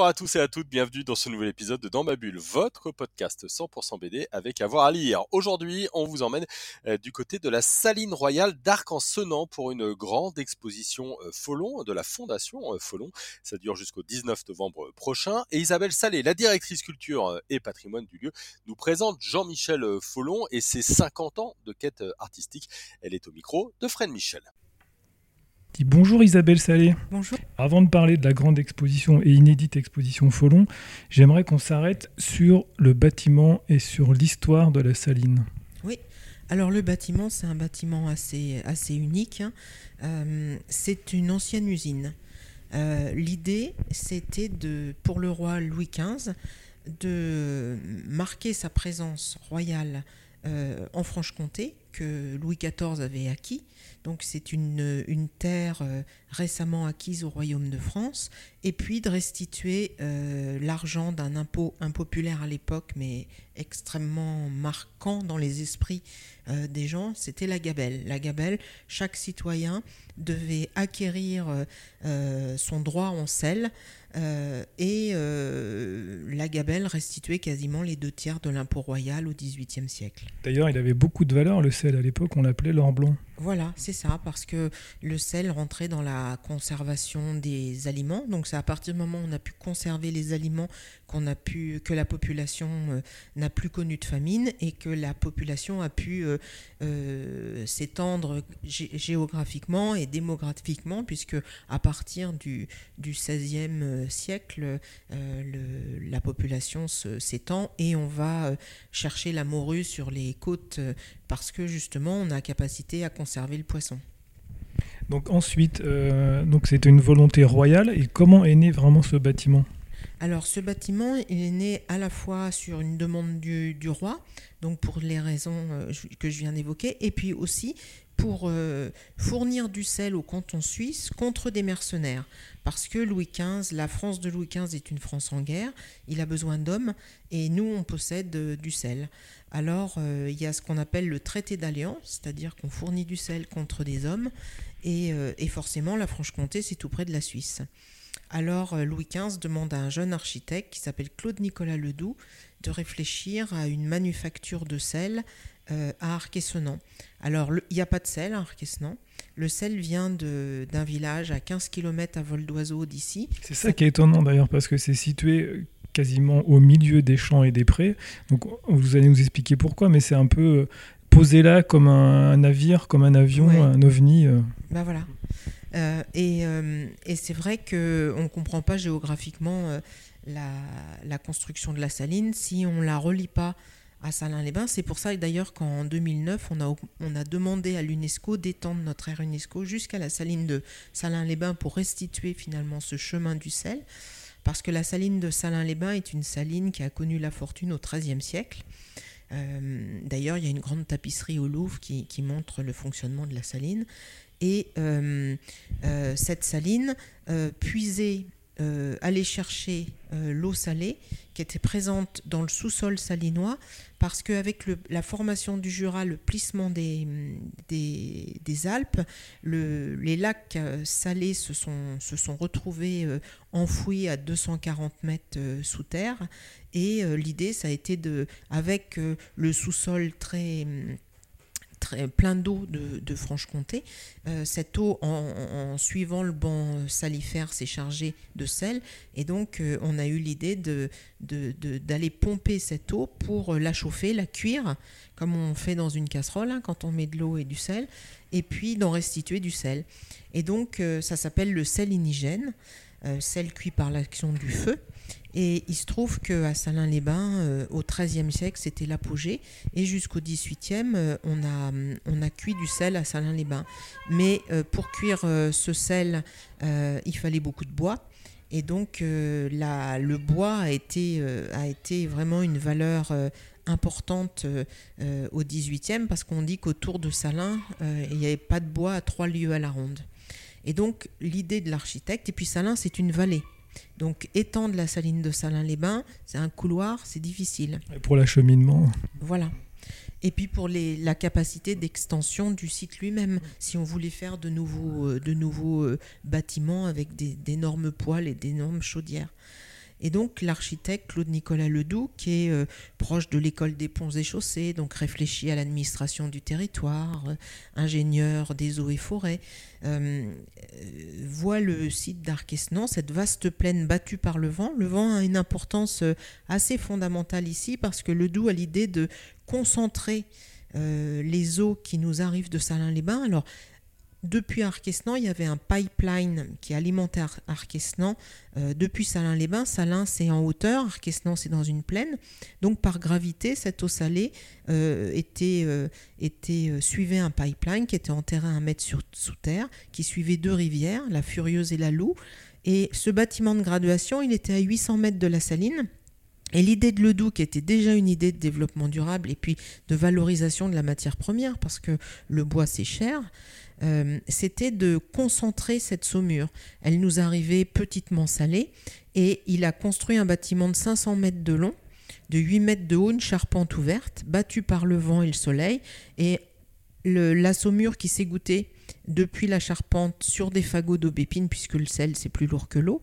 Bonjour à tous et à toutes, bienvenue dans ce nouvel épisode de Dans ma bulle, votre podcast 100% BD avec avoir à lire. Aujourd'hui, on vous emmène euh, du côté de la Saline Royale d'Arc en Senant pour une grande exposition euh, Folon de la Fondation euh, Folon. Ça dure jusqu'au 19 novembre prochain. Et Isabelle Salé, la directrice culture et patrimoine du lieu, nous présente Jean-Michel Folon et ses 50 ans de quête artistique. Elle est au micro de Fred Michel. Bonjour Isabelle Salé. Bonjour. Avant de parler de la grande exposition et inédite exposition Folon, j'aimerais qu'on s'arrête sur le bâtiment et sur l'histoire de la saline. Oui, alors le bâtiment, c'est un bâtiment assez, assez unique. Hein. Euh, c'est une ancienne usine. Euh, l'idée, c'était de, pour le roi Louis XV de marquer sa présence royale euh, en Franche-Comté que Louis XIV avait acquis donc c'est une, terre euh, récemment acquise au Royaume de France, et puis de restituer euh, l'argent d'un impôt impopulaire à l'époque, mais extrêmement marquant dans les esprits des gens, c'était la gabelle. La gabelle, chaque citoyen devait acquérir son droit en sel euh, et euh, la gabelle restituait quasiment les deux tiers de l'impôt royal au XVIIIe siècle. D'ailleurs, il avait beaucoup de valeur, le sel. À l'époque, on l'appelait l'or blanc. Voilà, c'est ça, parce que le sel rentrait dans la conservation des aliments. Donc, c'est à partir du moment où on a pu conserver les aliments que la population euh, n'a plus connu de famine et que la population a pu s'étendre géographiquement et démographiquement, puisque à partir du, du 16e siècle, euh, la population s'étend et on va euh, chercher la morue sur les côtes euh, parce que justement on a capacité à conserver le poisson. Donc ensuite, donc c'était une volonté royale. Et comment est né vraiment ce bâtiment? Alors ce bâtiment, il est né à la fois sur une demande du, du roi, donc pour les raisons que je viens d'évoquer, et puis aussi pour euh, fournir du sel au canton suisse contre des mercenaires. Parce que Louis XV, la France de Louis XV est une France en guerre, il a besoin d'hommes et nous, on possède euh, du sel. Alors, euh, il y a ce qu'on appelle le traité d'alliance, c'est-à-dire qu'on fournit du sel contre des hommes et, et forcément, la Franche-Comté, c'est tout près de la Suisse. Alors, Louis XV demande à un jeune architecte qui s'appelle Claude Nicolas Ledoux de réfléchir à une manufacture de sel euh, à Arquessenan. Alors, il n'y a pas de sel à Arquessenan. Le sel vient d'un village à 15 km à vol d'oiseau d'ici. C'est ça qui est étonnant d'ailleurs, parce que c'est situé euh, quasiment au milieu des champs et des prés. Donc, vous allez nous expliquer pourquoi, mais c'est un peu euh, posé là comme un, navire, comme un avion, un ovni. Ben voilà. et, et c'est vrai qu'on ne comprend pas géographiquement la, la, construction de la saline si on ne la relie pas à Salins-les-Bains. C'est pour ça d'ailleurs qu'en 2009, on a, demandé à l'UNESCO d'étendre notre aire UNESCO jusqu'à la saline de Salins-les-Bains pour restituer finalement ce chemin du sel. Parce que la saline de Salins-les-Bains est une saline qui a connu la fortune au XIIIe siècle. Euh, d'ailleurs, il y a une grande tapisserie au Louvre qui, montre le fonctionnement de la saline. Et euh, euh, cette saline, puisée euh, aller chercher euh, l'eau salée qui était présente dans le sous-sol salinois parce qu'avec la formation du Jura, le plissement des, des, Alpes, les lacs euh, salés se sont, se sont retrouvés enfouis à 240 mètres sous terre. Et l'idée ça a été de, avec le sous-sol très plein d'eau de, Franche-Comté. Euh, cette eau, en, suivant le banc salifère, s'est chargée de sel. Et donc, euh, on a eu l'idée d'aller de, pomper cette eau pour la chauffer, la cuire, comme on fait dans une casserole hein, quand on met de l'eau et du sel, et puis d'en restituer du sel. Et donc, euh, ça s'appelle le sel inigène, sel cuit par l'action du feu. Et il se trouve qu'à Salins-les-Bains, euh, au XIIIe siècle, c'était l'apogée. Et jusqu'au XVIIIe, euh, on, a, on a cuit du sel à Salins-les-Bains. Mais euh, pour cuire ce sel, il fallait beaucoup de bois. Et donc, la, le bois a été, a été vraiment une valeur importante au XVIIIe parce qu'on dit qu'autour de Salins, il n'y avait pas de bois à trois lieues à la ronde. Et donc l'idée de l'architecte, et puis Salins c'est une vallée. Donc étendre la saline de Salins-les-Bains, c'est un couloir, c'est difficile. Et pour l'acheminement. Voilà. Et puis pour les, la capacité d'extension du site lui-même, si on voulait faire de nouveaux, euh, de nouveaux euh, bâtiments avec d'énormes poêles et d'énormes chaudières. Et donc l'architecte Claude-Nicolas Ledoux, qui est euh, proche de l'école des ponts et chaussées, donc réfléchi à l'administration du territoire, euh, ingénieur des eaux et forêts, euh, voit le site d'Arquesnan, cette vaste plaine battue par le vent. Le vent a une importance assez fondamentale ici parce que Ledoux a l'idée de concentrer les eaux qui nous arrivent de Salins-les-Bains. Alors, depuis Arquesnan, il y avait un pipeline qui alimentait Arquesnan euh, depuis Salins-les-Bains. Salins, c'est en hauteur, Arquesnan, c'est dans une plaine. Donc, par gravité, cette eau salée euh, était, euh, suivait un pipeline qui était enterré à un mètre sous terre, qui suivait deux rivières, la Furieuse et la Loup. Et ce bâtiment de graduation, il était à 800 mètres de la saline. Et l'idée de Ledoux, qui était déjà une idée de développement durable et puis de valorisation de la matière première, parce que le bois c'est cher, euh, c'était de concentrer cette saumure. Elle nous arrivait petitement salée et il a construit un bâtiment de 500 mètres de long, de 8 mètres de haut, une charpente ouverte, battue par le vent et le soleil. Et la saumure qui s'égouttait depuis la charpente sur des fagots d'aubépine, puisque le sel c'est plus lourd que l'eau,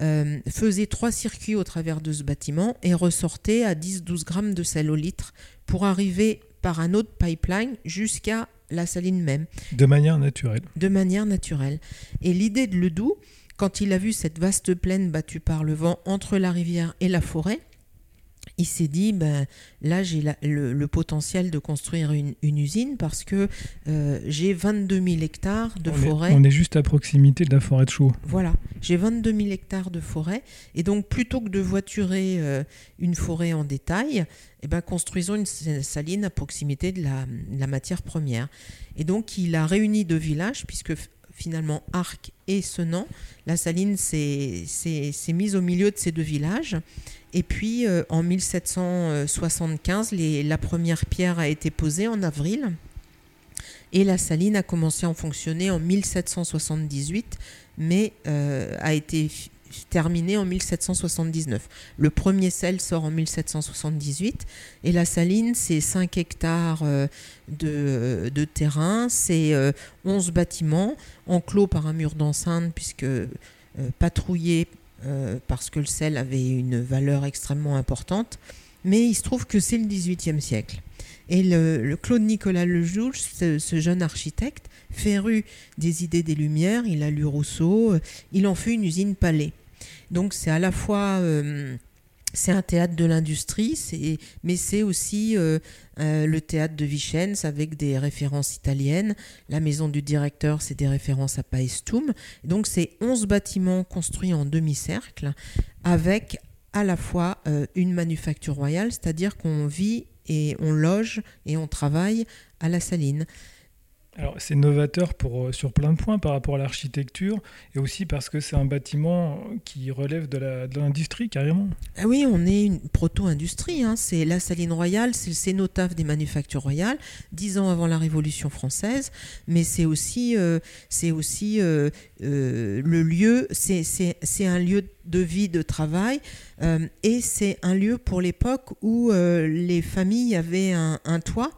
euh, faisait trois circuits au travers de ce bâtiment et ressortait à 10-12 grammes de sel au litre pour arriver par un autre pipeline jusqu'à la saline même. De manière naturelle. De manière naturelle. Et l'idée de Ledoux, quand il a vu cette vaste plaine battue par le vent entre la rivière et la forêt, il s'est dit, ben, là j'ai le, potentiel de construire une, usine parce que euh, j'ai 22 000 hectares de forêt. on est juste à proximité de la forêt de Chaux. Voilà, j'ai 22 000 hectares de forêt. Et donc plutôt que de voiturer euh, une forêt en détail, eh ben, construisons une saline à proximité de la, de la matière première. Et donc il a réuni deux villages puisque finalement Arc et Senan, la saline s'est mise au milieu de ces deux villages. Et puis euh, en 1775, la première pierre a été posée en avril. Et la saline a commencé à fonctionner en 1778, mais euh, a été terminée en 1779. Le premier sel sort en 1778 et la saline, c'est 5 hectares euh, de, terrain, c'est 11 bâtiments enclos par un mur d'enceinte puisque patrouillés euh, parce que le sel avait une valeur extrêmement importante. Mais il se trouve que c'est le XVIIIe siècle. Et le, Claude Nicolas Lejouge, ce, ce, jeune architecte, féru des idées des Lumières, il a lu Rousseau, euh, il en fait une usine palais. Donc c'est à la fois euh, c'est un théâtre de l'industrie, mais c'est aussi euh, euh, le théâtre de Vicence avec des références italiennes. La maison du directeur, c'est des références à Paestum. Donc c'est 11 bâtiments construits en demi-cercle avec à la fois une manufacture royale, c'est-à-dire qu'on vit et on loge et on travaille à la saline. Alors c'est novateur pour, euh, sur plein de points par rapport à l'architecture et aussi parce que c'est un bâtiment qui relève de l'industrie carrément. Ah oui, on est une proto-industrie. Hein. C'est la Saline Royale, c'est le cénotaphe des manufactures royales, dix ans avant la Révolution française, mais c'est aussi, euh, aussi euh, le lieu, c'est un lieu de vie, de travail, et c'est un lieu pour l'époque où les familles avaient un toit,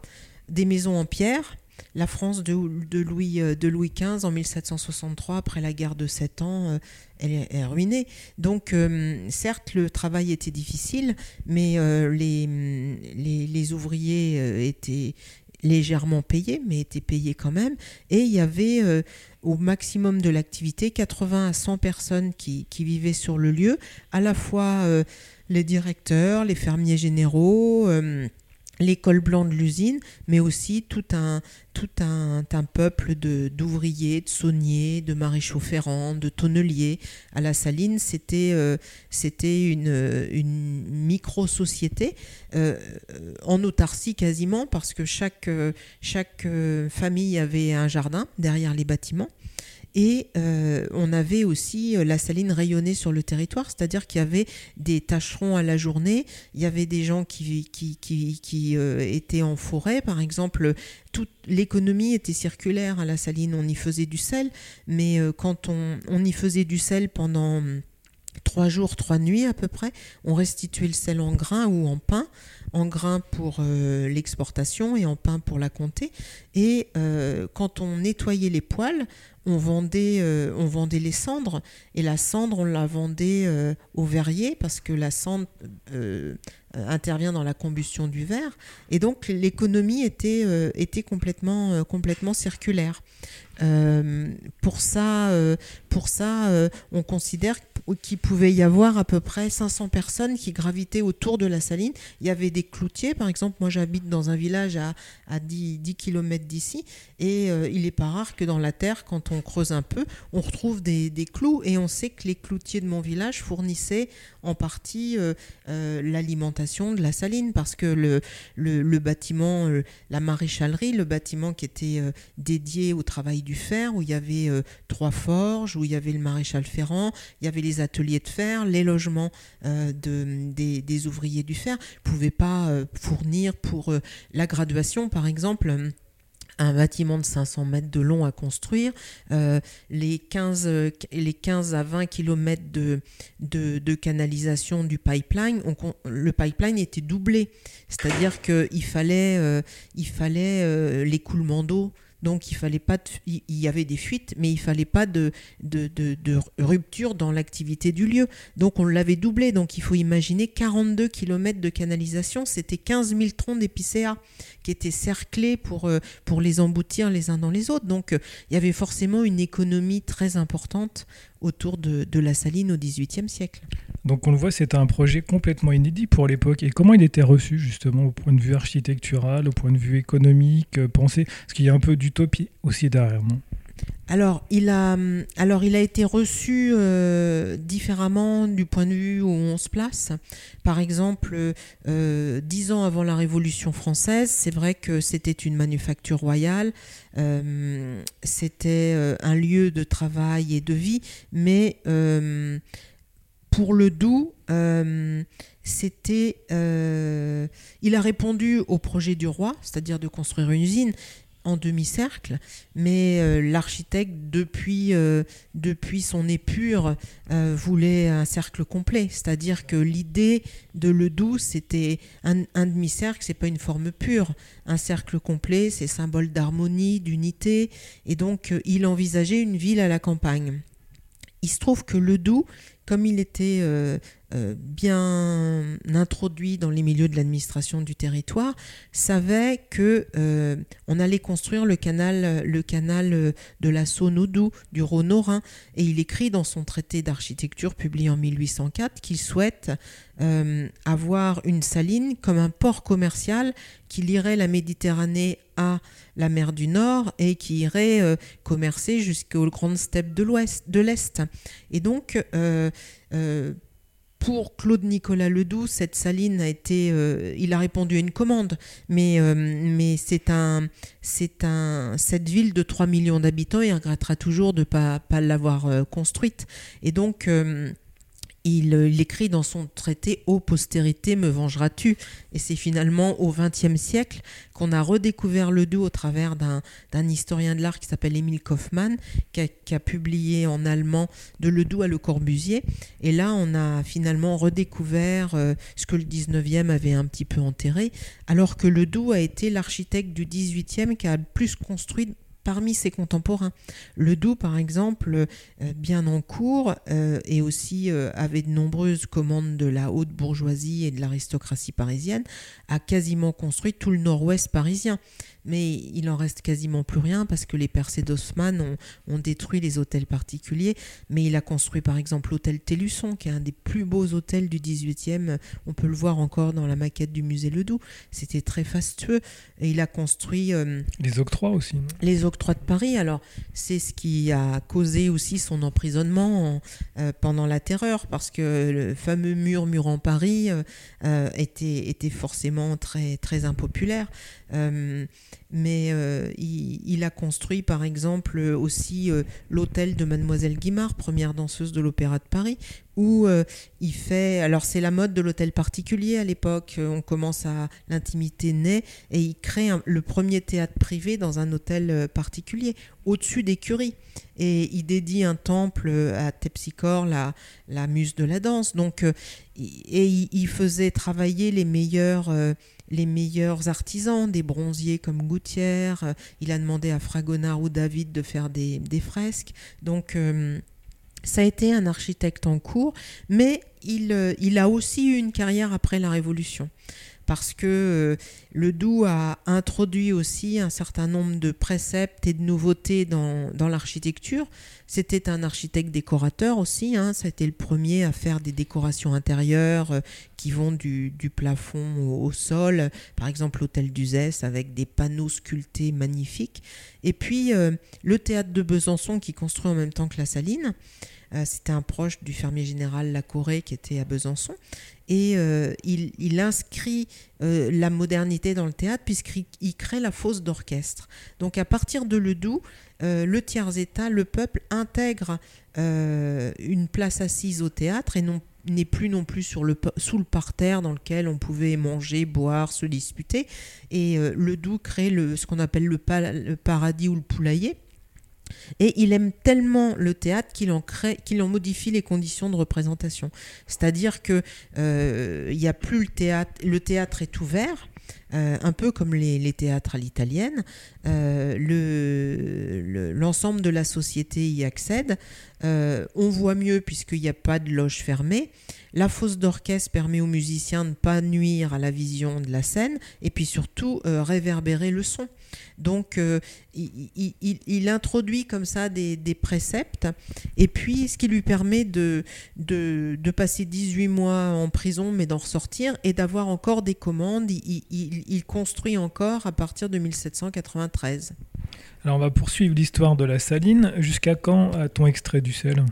des maisons en pierre la France de, Louis, euh, XV en 1763, après la guerre de Sept ans, euh, elle est, ruinée. Donc, euh, certes, le travail était difficile, mais les, ouvriers étaient légèrement payés, mais étaient payés quand même. Et il y avait au maximum de l'activité 80 à 100 personnes qui, vivaient sur le lieu, à la fois les directeurs, les fermiers généraux l'école blanc de l'usine, mais aussi tout un, tout un, un peuple d'ouvriers, de, sauniers, de maréchaux ferrants, de tonneliers. À la Saline, c'était euh, une, une micro-société euh, en autarcie quasiment, parce que chaque, chaque famille avait un jardin derrière les bâtiments. Et on avait aussi la saline rayonnée sur le territoire, c'est-à-dire qu'il y avait des tâcherons à la journée, il y avait des gens qui, qui, qui, qui étaient en forêt, par exemple, toute l'économie était circulaire à la saline, on y faisait du sel, mais quand on, on y faisait du sel pendant trois jours, trois nuits à peu près, on restituait le sel en grains ou en pain, en grains pour euh, l'exportation et en pain pour la comté. Et euh, quand on nettoyait les poêles, on vendait, euh, on vendait les cendres et la cendre, on la vendait au verrier parce que la cendre intervient dans la combustion du verre. Et donc l'économie était, était complètement, complètement circulaire. Pour ça, pour ça on considère qu'il pouvait y avoir à peu près 500 personnes qui gravitaient autour de la saline. Il y avait des cloutiers, par exemple, moi j'habite dans un village à, à 10, 10 km d'ici, et euh, il n'est pas rare que dans la terre, quand on creuse un peu, on retrouve des, clous, et on sait que les cloutiers de mon village fournissaient en partie euh, euh, l'alimentation de la saline, parce que le, le, le bâtiment, la maréchalerie, le bâtiment qui était dédié au travail du fer, où il y avait trois forges, où il y avait le maréchal Ferrand, il y avait les ateliers de fer, les logements euh, de, des, ouvriers du fer, ne pouvaient pas euh, fournir pour euh, la graduation, par exemple un bâtiment de 500 mètres de long à construire, les, 15, les 15 à 20 km de, de, canalisation du pipeline, le pipeline était doublé, c'est-à-dire qu'il fallait, il fallait l'écoulement d'eau donc il fallait pas, il y avait des fuites, mais il fallait pas de, de, rupture dans l'activité du lieu. Donc on l'avait doublé. Donc il faut imaginer 42 km de canalisation, c'était 15 000 troncs d'épicéa qui étaient cerclés pour, euh, pour les emboutir les uns dans les autres. Donc euh, il y avait forcément une économie très importante autour de, la saline au XVIIIe siècle. Donc on le voit, c'était un projet complètement inédit pour l'époque. Et comment il était reçu justement au point de vue architectural, au point de vue économique, euh, pensé? Parce qu'il y a un peu d'utopie aussi derrière, non? Alors il, a, alors, il a été reçu euh, différemment du point de vue où on se place. Par exemple, euh, dix ans avant la Révolution française, c'est vrai que c'était une manufacture royale, c'était un lieu de travail et de vie, mais pour le Doubs, euh, c'était, euh, il a répondu au projet du roi, c'est-à-dire de construire une usine demi-cercle, mais euh, l'architecte, depuis, depuis son épure, voulait un cercle complet, c'est-à-dire que l'idée de le Doubs, c'était un, un demi-cercle, c'est pas une forme pure, un cercle complet, c'est symbole d'harmonie, d'unité, et donc il envisageait une ville à la campagne. Il se trouve que le Doubs, comme il était euh, euh, bien introduit dans les milieux de l'administration du territoire, savait que euh, on allait construire le canal, le canal de la Saône-Oudou, du Rhône-Rhin, et il écrit dans son traité d'architecture publié en 1804 qu'il souhaite avoir une saline comme un port commercial qui lierait la Méditerranée à la mer du Nord et qui irait commercer jusqu'aux grandes steppes de l'Ouest, de l'Est. Et donc, pour Claude Nicolas Ledoux, cette saline a été, il a répondu à une commande, mais, mais c'est un, c'est un, cette ville de 3 millions d'habitants, il regrettera toujours de ne pas, pas l'avoir construite. Et donc, euh, il, écrit dans son traité Ô postérité, me vengeras-tu Et c'est finalement au XXe siècle qu'on a redécouvert le Doubs au travers d'un historien de l'art qui s'appelle Émile Kaufmann, qui a, publié en allemand De Le Doubs à Le Corbusier. Et là, on a finalement redécouvert euh, ce que le 19e avait un petit peu enterré, alors que le Doubs a été l'architecte du 18e qui a plus construit parmi ses contemporains. Le Doubs, par exemple, euh, bien en cours, euh, et aussi euh, avait de nombreuses commandes de la haute bourgeoisie et de l'aristocratie parisienne, a quasiment construit tout le nord-ouest parisien mais il en reste quasiment plus rien parce que les percées d'Haussmann ont, détruit les hôtels particuliers. Mais il a construit par exemple l'hôtel Télusson, qui est un des plus beaux hôtels du 18e. On peut le voir encore dans la maquette du musée Ledoux. C'était très fastueux. Et il a construit. Euh, les octrois aussi. les octrois de Paris. Alors, c'est ce qui a causé aussi son emprisonnement euh, pendant la terreur, parce que le fameux mur en Paris euh, était, était forcément très, très impopulaire. Mais euh, il, a construit par exemple aussi euh, l'hôtel de Mademoiselle Guimard, première danseuse de l'Opéra de Paris, où euh, il fait, alors c'est la mode de l'hôtel particulier à l'époque, on commence à l'intimité naît, et il crée le premier théâtre privé dans un hôtel particulier, au-dessus des curies, et il dédie un temple à Tepsichore, la, la muse de la danse, donc, et il, faisait travailler les meilleurs les meilleurs artisans, des bronziers comme Gouttière. Euh, il a demandé à Fragonard ou David de faire des, fresques. Donc, euh, ça a été un architecte en cours, mais il, euh, il, a aussi eu une carrière après la Révolution parce que euh, le Doubs a introduit aussi un certain nombre de préceptes et de nouveautés dans, l'architecture. C'était un architecte décorateur aussi, hein. ça a été le premier à faire des décorations intérieures euh, qui vont du, plafond au, sol, par exemple l'hôtel d'Uzès avec des panneaux sculptés magnifiques. Et puis euh, le théâtre de Besançon qui construit en même temps que la Saline. C'était un proche du fermier général Lacoré qui était à Besançon et euh, il, inscrit euh, la modernité dans le théâtre puisqu'il crée la fosse d'orchestre. Donc à partir de Ledoux, euh, le tiers-état, le peuple intègre une place assise au théâtre et n'est plus non plus sur le, sous le parterre dans lequel on pouvait manger, boire, se disputer. Et Ledoux crée le, ce qu'on appelle le, le paradis ou le poulailler et il aime tellement le théâtre qu'il en crée, qu'il en modifie les conditions de représentation. C'est-à-dire que euh, il a plus le théâtre, le théâtre est ouvert. Euh, un peu comme les, théâtres à l'italienne, euh, l'ensemble de la société y accède. on voit mieux puisqu'il n'y a pas de loge fermée. La fosse d'orchestre permet aux musiciens de ne pas nuire à la vision de la scène et puis surtout réverbérer le son. Donc, euh, il, introduit comme ça des, préceptes, et puis ce qui lui permet de, de, passer 18 mois en prison, mais d'en ressortir, et d'avoir encore des commandes. Il, construit encore à partir de 1793. Alors, on va poursuivre l'histoire de la saline. Jusqu'à quand a-t-on extrait du sel?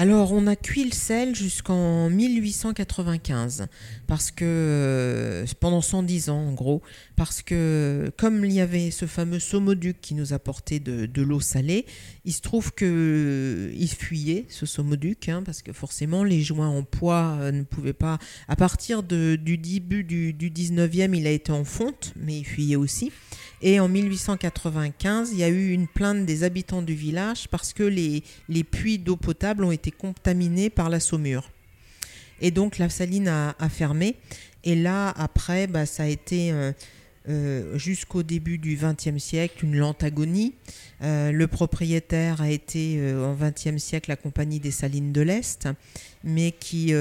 Alors, on a cuit le sel jusqu'en 1895, parce que euh, pendant 110 ans en gros, parce que comme il y avait ce fameux saumoduc qui nous apportait de, l'eau salée, il se trouve qu'il fuyait ce saumoduc, hein, parce que forcément les joints en poids euh, ne pouvaient pas. À partir du début du, du 19e, il a été en fonte, mais il fuyait aussi. Et en 1895, il y a eu une plainte des habitants du village parce que les, les puits d'eau potable ont été contaminés par la saumure. Et donc la saline a, fermé. Et là, après, bah, ça a été euh, euh, jusqu'au début du XXe siècle une lente agonie. Euh, le propriétaire a été en XXe siècle la Compagnie des Salines de l'Est, mais qui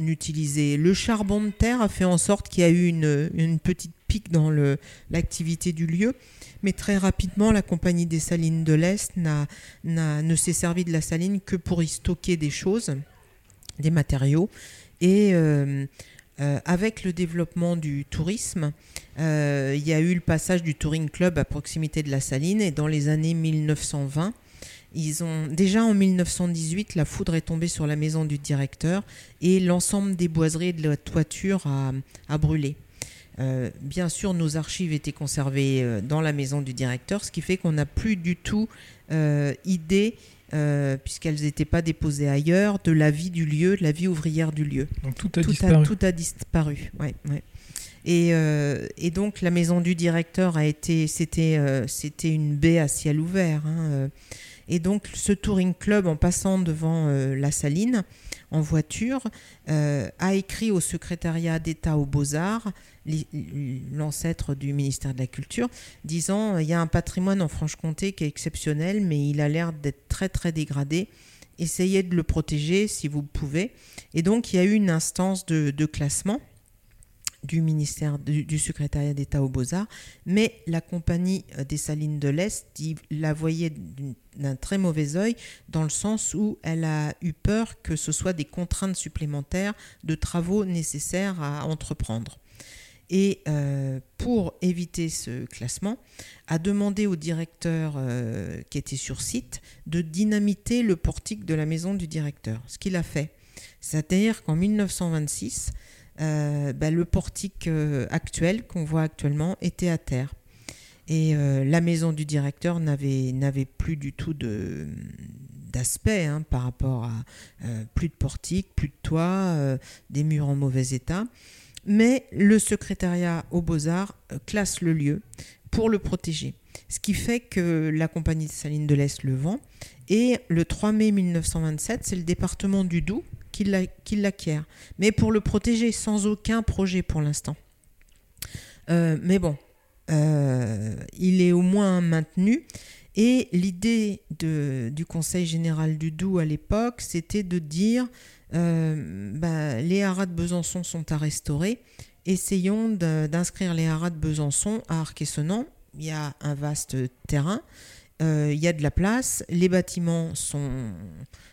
n'utilisait le charbon de terre a fait en sorte qu'il y a eu une, petite pic dans l'activité du lieu. Mais très rapidement, la Compagnie des Salines de l'Est ne s'est servi de la saline que pour y stocker des choses, des matériaux. Et euh, avec le développement du tourisme, euh, il y a eu le passage du Touring Club à proximité de la saline. Et dans les années 1920, ils ont déjà en 1918, la foudre est tombée sur la maison du directeur et l'ensemble des boiseries de la toiture a brûlé. Euh, bien sûr, nos archives étaient conservées dans la maison du directeur, ce qui fait qu'on n'a plus du tout euh, puisqu'elles n'étaient pas déposées ailleurs, de la vie du lieu, de la vie ouvrière du lieu. Donc tout a disparu. tout a disparu. Ouais, Et, et, donc la maison du directeur a été, c'était, c'était une baie à ciel ouvert. Hein, et donc ce touring club, en passant devant la saline en voiture, a écrit au secrétariat d'État aux beaux-arts l'ancêtre du ministère de la Culture, disant il y a un patrimoine en Franche-Comté qui est exceptionnel, mais il a l'air d'être très très dégradé. Essayez de le protéger si vous pouvez. Et donc il y a eu une instance de, classement du ministère du, secrétariat d'État aux Beaux-Arts, mais la compagnie euh, des Salines de l'Est la voyait d'un très mauvais œil dans le sens où elle a eu peur que ce soit des contraintes supplémentaires de travaux nécessaires à entreprendre et euh, pour éviter ce classement, a demandé au directeur euh, qui était sur site de dynamiter le portique de la maison du directeur, ce qu'il a fait. C'est-à-dire qu'en 1926, bah, le portique actuel qu'on voit actuellement était à terre. Et la maison du directeur n'avait plus du tout d'aspect hein, par rapport à plus de portique, plus de toit, des murs en mauvais état. Mais le secrétariat aux beaux-arts classe le lieu pour le protéger. Ce qui fait que la compagnie de Saline de l'Est le vend. Et le 3 mai 1927, c'est le département du Doubs qui l'acquiert. Mais pour le protéger, sans aucun projet pour l'instant. Euh, mais bon, euh, il est au moins maintenu. Et l'idée du Conseil général du Doubs à l'époque, c'était de dire euh, bah, les haras de Besançon sont à restaurer. Essayons d'inscrire les haras de Besançon à Arquesonant il y a un vaste terrain, il y a de la place, les bâtiments sont,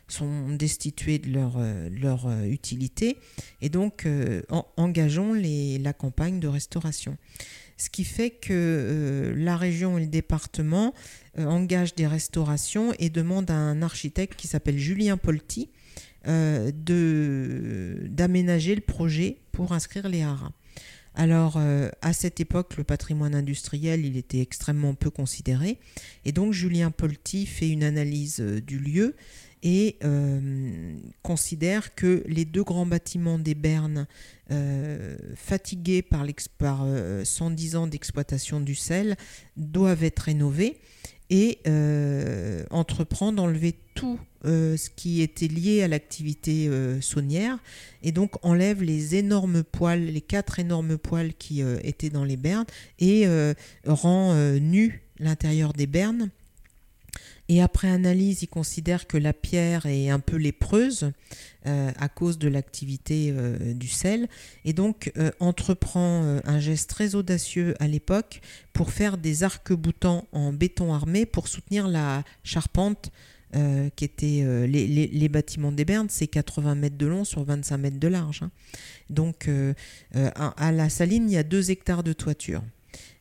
sont destitués de leur, euh, leur euh, utilité, et donc engageons les, la campagne de restauration. Ce qui fait que la région et le département engagent des restaurations et demandent à un architecte qui s'appelle Julien Polti d'aménager le projet pour inscrire les haras. Alors, euh, à cette époque, le patrimoine industriel, il était extrêmement peu considéré. Et donc, Julien Polti fait une analyse euh, du lieu et euh, considère que les deux grands bâtiments des Bernes, fatigués par, par 110 ans d'exploitation du sel, doivent être rénovés et euh, entreprend d'enlever tout euh, ce qui était lié à l'activité euh, saunière et donc enlève les énormes poils, les quatre énormes poils qui étaient dans les bernes et rend nu l'intérieur des bernes et après analyse, il considère que la pierre est un peu lépreuse euh, à cause de l'activité euh, du sel, et donc euh, entreprend un geste très audacieux à l'époque pour faire des arcs-boutants en béton armé pour soutenir la charpente qui était les, bâtiments des Bernes, c'est 80 mètres de long sur 25 mètres de large. Hein. Donc à la saline, il y a 2 hectares de toiture.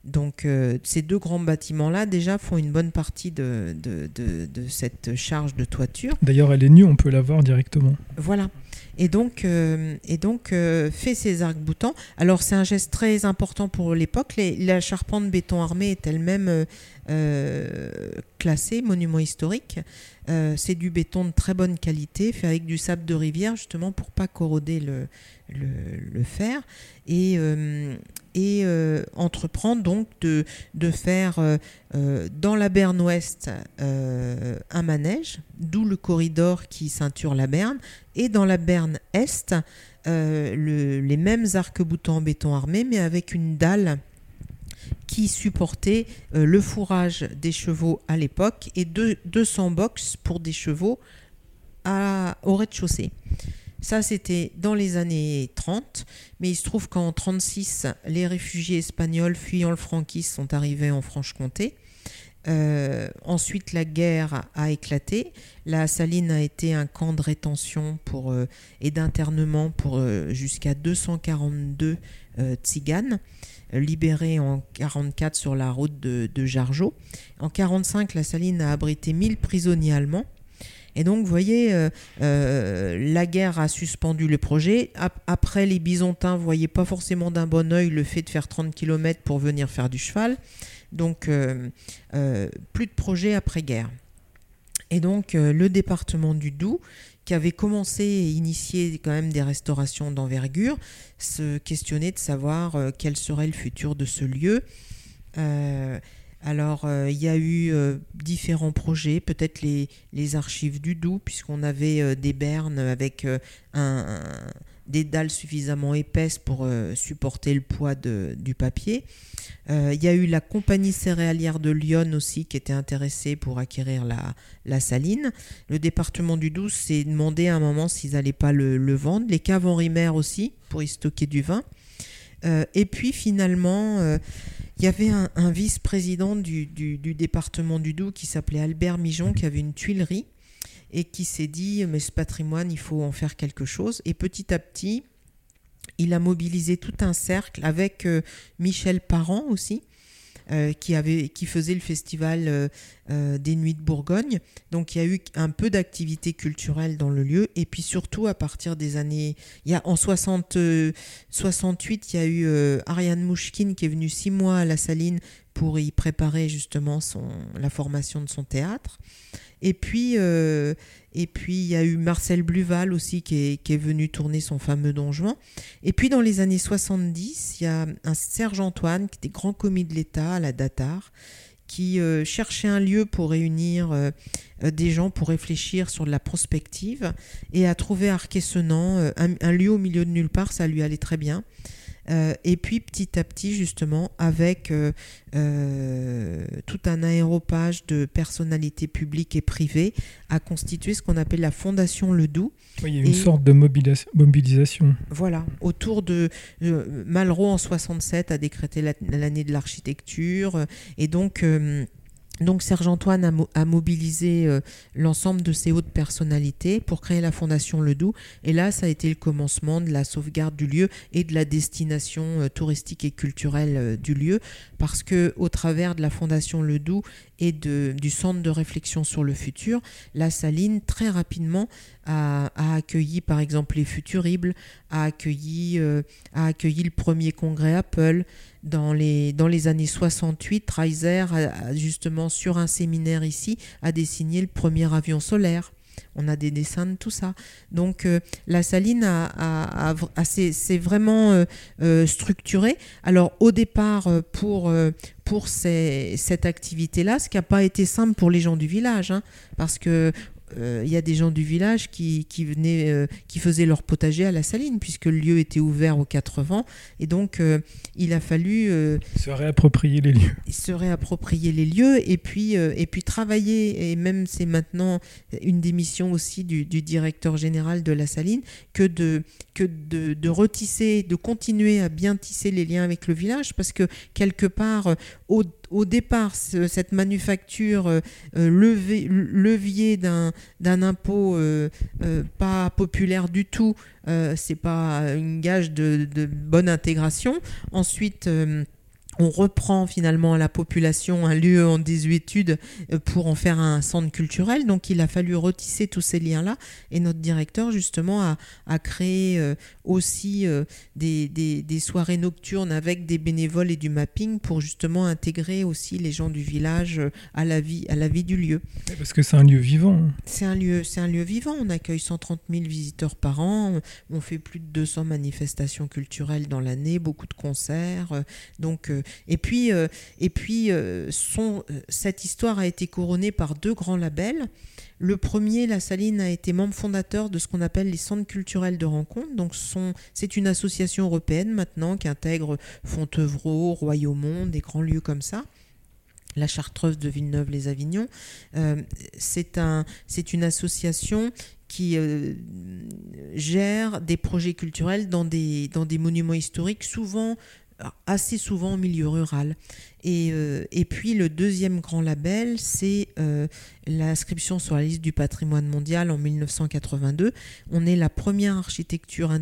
Donc euh, ces deux grands bâtiments-là déjà font une bonne partie de, de, cette charge de toiture. D'ailleurs, elle est nue, on peut la voir directement. Voilà. Et donc, euh, et donc euh, fait ces arcs-boutants. Alors c'est un geste très important pour l'époque. La charpente béton armé est elle-même classée monument historique. c'est du béton de très bonne qualité, fait avec du sable de rivière justement pour pas corroder le, le, le fer. Et, et euh, entreprend donc de, faire euh, euh, dans la Berne Ouest un manège, d'où le corridor qui ceinture la Berne, et dans la Berne Est, les mêmes arcs-boutants en béton armé, mais avec une dalle qui supportait le fourrage des chevaux à l'époque et 200 box pour des chevaux au rez-de-chaussée. Ça, c'était dans les années 30, mais il se trouve qu'en 36, les réfugiés espagnols fuyant le franquisme sont arrivés en Franche-Comté. Euh, ensuite, la guerre a éclaté. La saline a été un camp de rétention euh, et d'internement pour euh, jusqu'à 242 tziganes libérés en 44 sur la route de, de Jargeau. En 45, la saline a abrité 1000 prisonniers allemands. Et donc, vous voyez, euh, euh, la guerre a suspendu le projet. Après, les Byzantins ne voyaient pas forcément d'un bon oeil le fait de faire 30 km pour venir faire du cheval. Donc, euh, plus de projet après-guerre. Et donc, le département du Doubs, qui avait commencé et initié quand même des restaurations d'envergure, se questionnait de savoir quel serait le futur de ce lieu. Alors, euh, il y a eu euh, différents projets, peut-être les, archives du Doubs, puisqu'on avait euh, des bernes avec des dalles suffisamment épaisses pour supporter le poids du papier. Il y a eu la compagnie céréalière de Lyon aussi qui était intéressée pour acquérir la, saline. Le département du Doubs s'est demandé à un moment s'ils n'allaient pas le, vendre. Les caves Henri aussi pour y stocker du vin. et puis finalement il y avait un, vice-président du, département du Doubs qui s'appelait Albert Mijon, qui avait une tuilerie et qui s'est dit mais ce patrimoine, il faut en faire quelque chose. Et petit à petit, il a mobilisé tout un cercle avec euh, Michel Parent aussi. Qui, avait, qui faisait le festival des Nuits de Bourgogne. Donc il y a eu un peu d'activité culturelle dans le lieu. Et puis surtout, à partir des années. Il y a, en 60, 68, il y a eu Ariane Mouchkine qui est venue six mois à la Saline pour y préparer justement la formation de son théâtre. Et puis, euh, et puis il y a eu Marcel Bluval aussi qui est, qui est, venu tourner son fameux Don Juan. Et puis dans les années 70, il y a un Serge Antoine qui était grand commis de l'État à la Datar qui euh, cherchait un lieu pour réunir euh, des gens pour réfléchir sur de la prospective et a trouvé Arquessenant un, un, lieu au milieu de nulle part, ça lui allait très bien. Euh, et puis petit à petit, justement, avec euh, euh, tout un aéropage de personnalités publiques et privées, a constitué ce qu'on appelle la Fondation Ledoux. Oui, il y a une sorte de mobilisation. Voilà, autour de Malraux en 67 a décrété l'année de l'architecture, et donc donc Serge Antoine a, mobilisé euh, l'ensemble de ses hautes personnalités pour créer la Fondation Ledoux. Et là, ça a été le commencement de la sauvegarde du lieu et de la destination euh, touristique et culturelle euh, du lieu, parce que au travers de la Fondation Ledoux et du Centre de réflexion sur le futur, la Saline très rapidement a, accueilli par exemple les Futuribles, a accueilli, a accueilli le premier congrès Apple dans les, dans les années 68, Reiser, justement sur un séminaire ici, a dessiné le premier avion solaire. On a des dessins de tout ça. Donc euh, la saline a, c'est vraiment euh, euh, structuré. Alors au départ, pour, pour cette activité-là, ce qui n'a pas été simple pour les gens du village, hein, parce que il euh, y a des gens du village qui, qui venaient, euh, qui faisaient leur potager à la saline, puisque le lieu était ouvert aux quatre vents. Et donc, euh, il a fallu. se réapproprier les lieux. Se réapproprier les lieux et puis, et puis travailler. Et même, c'est maintenant une des missions aussi du, du, directeur général de la saline, que, de, que de, de retisser, de continuer à bien tisser les liens avec le village, parce que quelque part, au au départ, cette manufacture euh, euh, levier d'un impôt euh, pas populaire du tout, c'est pas une gage de, de bonne intégration. Ensuite, on reprend finalement à la population un lieu en désuétude euh, pour en faire un centre culturel. Donc il a fallu retisser tous ces liens-là. Et notre directeur, justement, a, créé euh, aussi euh, des, soirées nocturnes avec des bénévoles et du mapping pour justement intégrer aussi les gens du village à la vie, à la vie du lieu. Parce que c'est un lieu vivant. C'est un lieu, c'est un lieu vivant. On accueille 130 000 visiteurs par an. On fait plus de 200 manifestations culturelles dans l'année, beaucoup de concerts. Donc et puis, euh, et puis euh, euh, cette histoire a été couronnée par deux grands labels. Le premier, La Saline, a été membre fondateur de ce qu'on appelle les centres culturels de rencontre. Donc, c'est une association européenne maintenant qui intègre Fontevraud, Royaumont, des grands lieux comme ça la Chartreuse de Villeneuve-les-Avignon. c'est un, une association qui gère des projets culturels dans des, dans des monuments historiques, souvent assez souvent en milieu rural. Et, euh, et, puis le deuxième grand label, c'est euh, l'inscription sur la liste du patrimoine mondial en 1982. On est la première architecture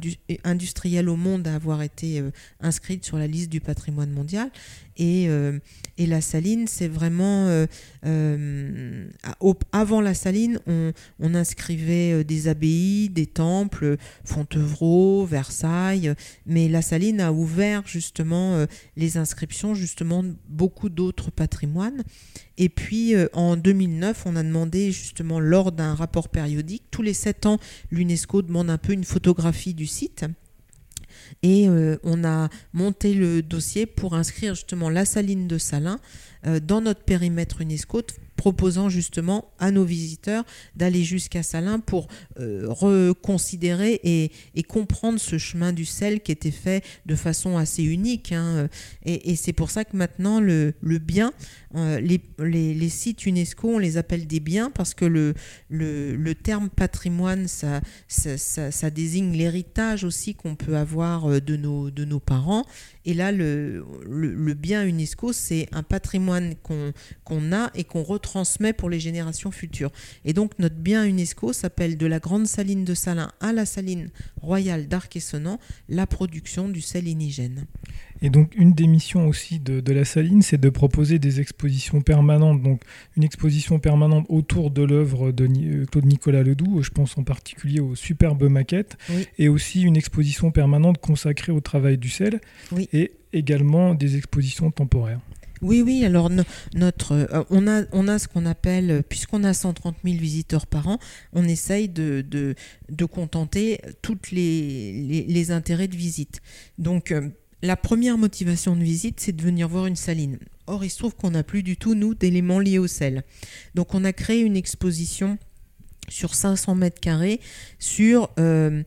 industrielle au monde à avoir été euh, inscrite sur la liste du patrimoine mondial. Et, et la saline, c'est vraiment... avant la saline, on, on, inscrivait des abbayes, des temples, Fontevraud, Versailles, mais la saline a ouvert justement les inscriptions justement beaucoup d'autres patrimoines. Et puis euh, en 2009, on a demandé justement lors d'un rapport périodique, tous les sept ans, l'UNESCO demande un peu une photographie du site. Et euh, on a monté le dossier pour inscrire justement la saline de Salins euh, dans notre périmètre UNESCO proposant justement à nos visiteurs d'aller jusqu'à Salins pour euh, reconsidérer et, comprendre ce chemin du sel qui était fait de façon assez unique. Hein. Et, c'est pour ça que maintenant, le, bien, euh, les, sites UNESCO, on les appelle des biens parce que le, terme patrimoine, ça, désigne l'héritage aussi qu'on peut avoir euh, de nos, parents. Et là, le, bien UNESCO, c'est un patrimoine qu'on a et qu'on retrouve transmet pour les générations futures. Et donc notre bien UNESCO s'appelle de la grande saline de Salins à la saline royale d'Arc-et-Senans, la production du sel inigène. Et donc, une des missions aussi de, la Saline, c'est de proposer des expositions permanentes. Donc, une exposition permanente autour de l'œuvre de euh, Claude Nicolas Ledoux, je pense en particulier aux superbes maquettes, et aussi une exposition permanente consacrée au travail du sel, et également des expositions temporaires. Oui, oui, alors notre, euh, on, a, on a ce qu'on appelle, puisqu'on a 130 000 visiteurs par an, on essaye de, de, contenter tous les, les, intérêts de visite. Donc, euh, la première motivation de visite, c'est de venir voir une saline. Or, il se trouve qu'on n'a plus du tout, nous, d'éléments liés au sel. Donc, on a créé une exposition sur 500 mètres carrés sur euh,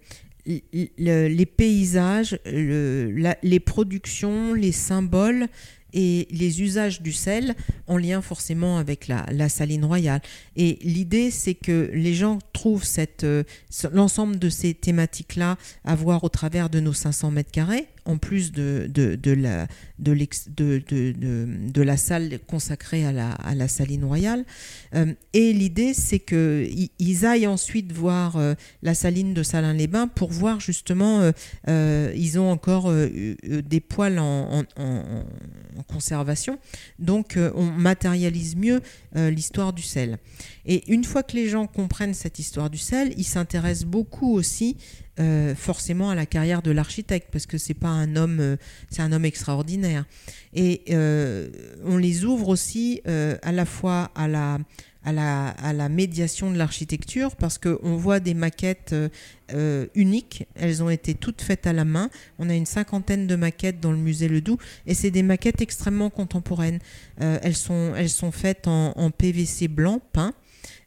les paysages, les productions, les symboles et les usages du sel en lien forcément avec la, saline royale. Et l'idée, c'est que les gens trouvent euh, l'ensemble de ces thématiques-là à voir au travers de nos 500 mètres carrés en plus de, la, de, la salle consacrée à la, à la saline royale. Euh, et l'idée, c'est qu'ils aillent ensuite voir euh, la saline de Salins-les-Bains pour voir justement, euh, ils ont encore des poils en, conservation. Donc, on matérialise mieux l'histoire du sel. Et une fois que les gens comprennent cette histoire du sel, ils s'intéressent beaucoup aussi euh, forcément à la carrière de l'architecte parce que c'est pas un homme, euh, c'est un homme extraordinaire. Et euh, on les ouvre aussi à la fois à la à la, à la médiation de l'architecture parce qu'on voit des maquettes uniques. Elles ont été toutes faites à la main. On a une cinquantaine de maquettes dans le musée Ledoux et c'est des maquettes extrêmement contemporaines. elles, sont, elles sont faites en, en PVC blanc peint,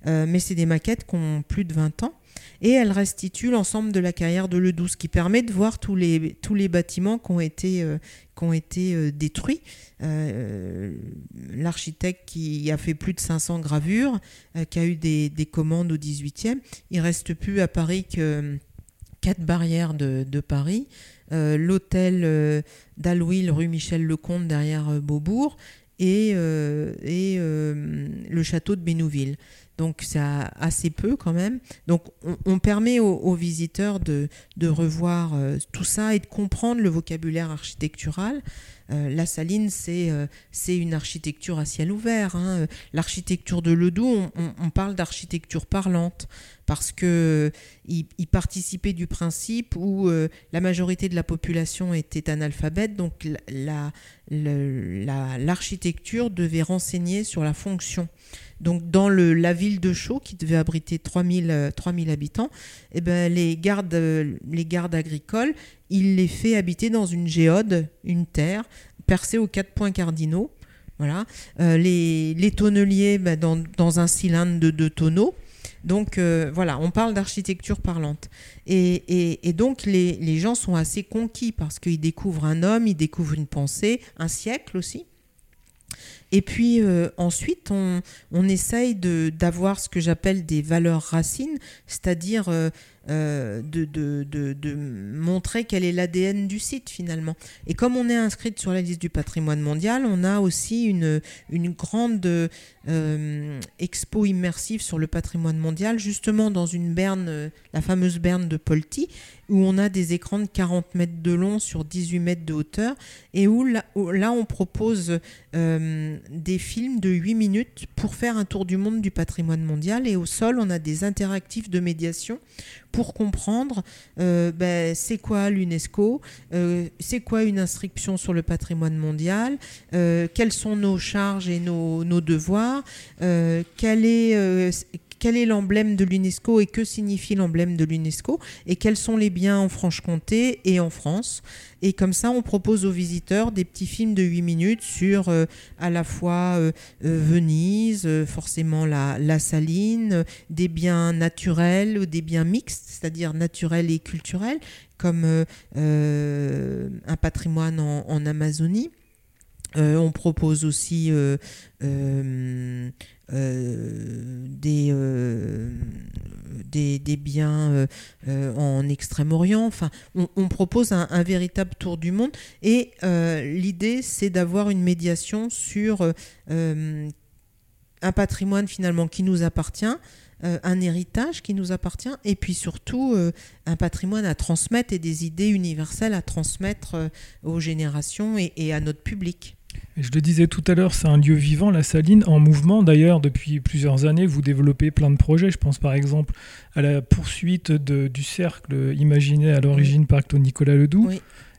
mais c'est des maquettes qui ont plus de 20 ans et elle restitue l'ensemble de la carrière de Ledoux, ce qui permet de voir tous les, tous les bâtiments qui ont été, euh, qui ont été euh, détruits. Euh, l'architecte qui a fait plus de 500 gravures, qui a eu des, des, commandes au 18e, il reste plus à Paris que quatre barrières de, Paris, l'hôtel d'Allouil, rue Michel Lecomte derrière Beaubourg, et, et le château de Bénouville. Donc c'est assez peu quand même. Donc on, permet aux, visiteurs de, revoir euh, tout ça et de comprendre le vocabulaire architectural. Euh, la saline, euh, c'est une architecture à ciel ouvert. Hein. L'architecture de Ledoux, on, parle d'architecture parlante parce que il, participait du principe où la majorité de la population était analphabète, donc l'architecture la, devait renseigner sur la fonction. Donc dans la ville de Chaux, qui devait abriter 3000, 3000 euh, habitants, eh ben, les, gardes, euh, les gardes agricoles, il les fait habiter dans une géode, une terre, percée aux quatre points cardinaux. Voilà. Euh, les, tonneliers ben, dans, un cylindre de deux tonneaux. Donc voilà, on parle d'architecture parlante. Et, donc les, gens sont assez conquis parce qu'ils découvrent un homme, ils découvrent une pensée, un siècle aussi. Et puis euh, ensuite, on, on essaye d'avoir ce que j'appelle des valeurs racines, c'est-à-dire euh, euh, de, de, de, montrer quel est l'ADN du site finalement. Et comme on est inscrite sur la liste du patrimoine mondial, on a aussi une, une grande expo immersive sur le patrimoine mondial, justement dans une berne, la fameuse berne de Polti, où on a des écrans de 40 mètres de long sur 18 mètres de hauteur, et où là, on propose des films de 8 minutes pour faire un tour du monde du patrimoine mondial, et au sol on a des interactifs de médiation pour comprendre euh, ben, c'est quoi l'UNESCO, euh, c'est quoi une inscription sur le patrimoine mondial, euh, quelles sont nos charges et nos, nos devoirs, quel est quel est l'emblème de l'UNESCO et que signifie l'emblème de l'UNESCO et quels sont les biens en Franche-Comté et en France. Et comme ça, on propose aux visiteurs des petits films de 8 minutes sur euh, à la fois euh, euh, Venise, forcément la, la, saline, des biens naturels ou des biens mixtes, c'est-à-dire naturels et culturels, comme un patrimoine en, Amazonie. On propose aussi euh, des, euh, des, biens euh, en Extrême-Orient. Enfin, on, propose un, véritable tour du monde et l'idée, c'est d'avoir une médiation sur un patrimoine finalement qui nous appartient, un héritage qui nous appartient, et puis surtout un patrimoine à transmettre et des idées universelles à transmettre aux générations et à notre public je le disais tout à l'heure, c'est un lieu vivant, la saline, en mouvement. D'ailleurs, depuis plusieurs années, vous développez plein de projets. Je pense par exemple à la poursuite du cercle imaginé à l'origine par Nicolas Ledoux.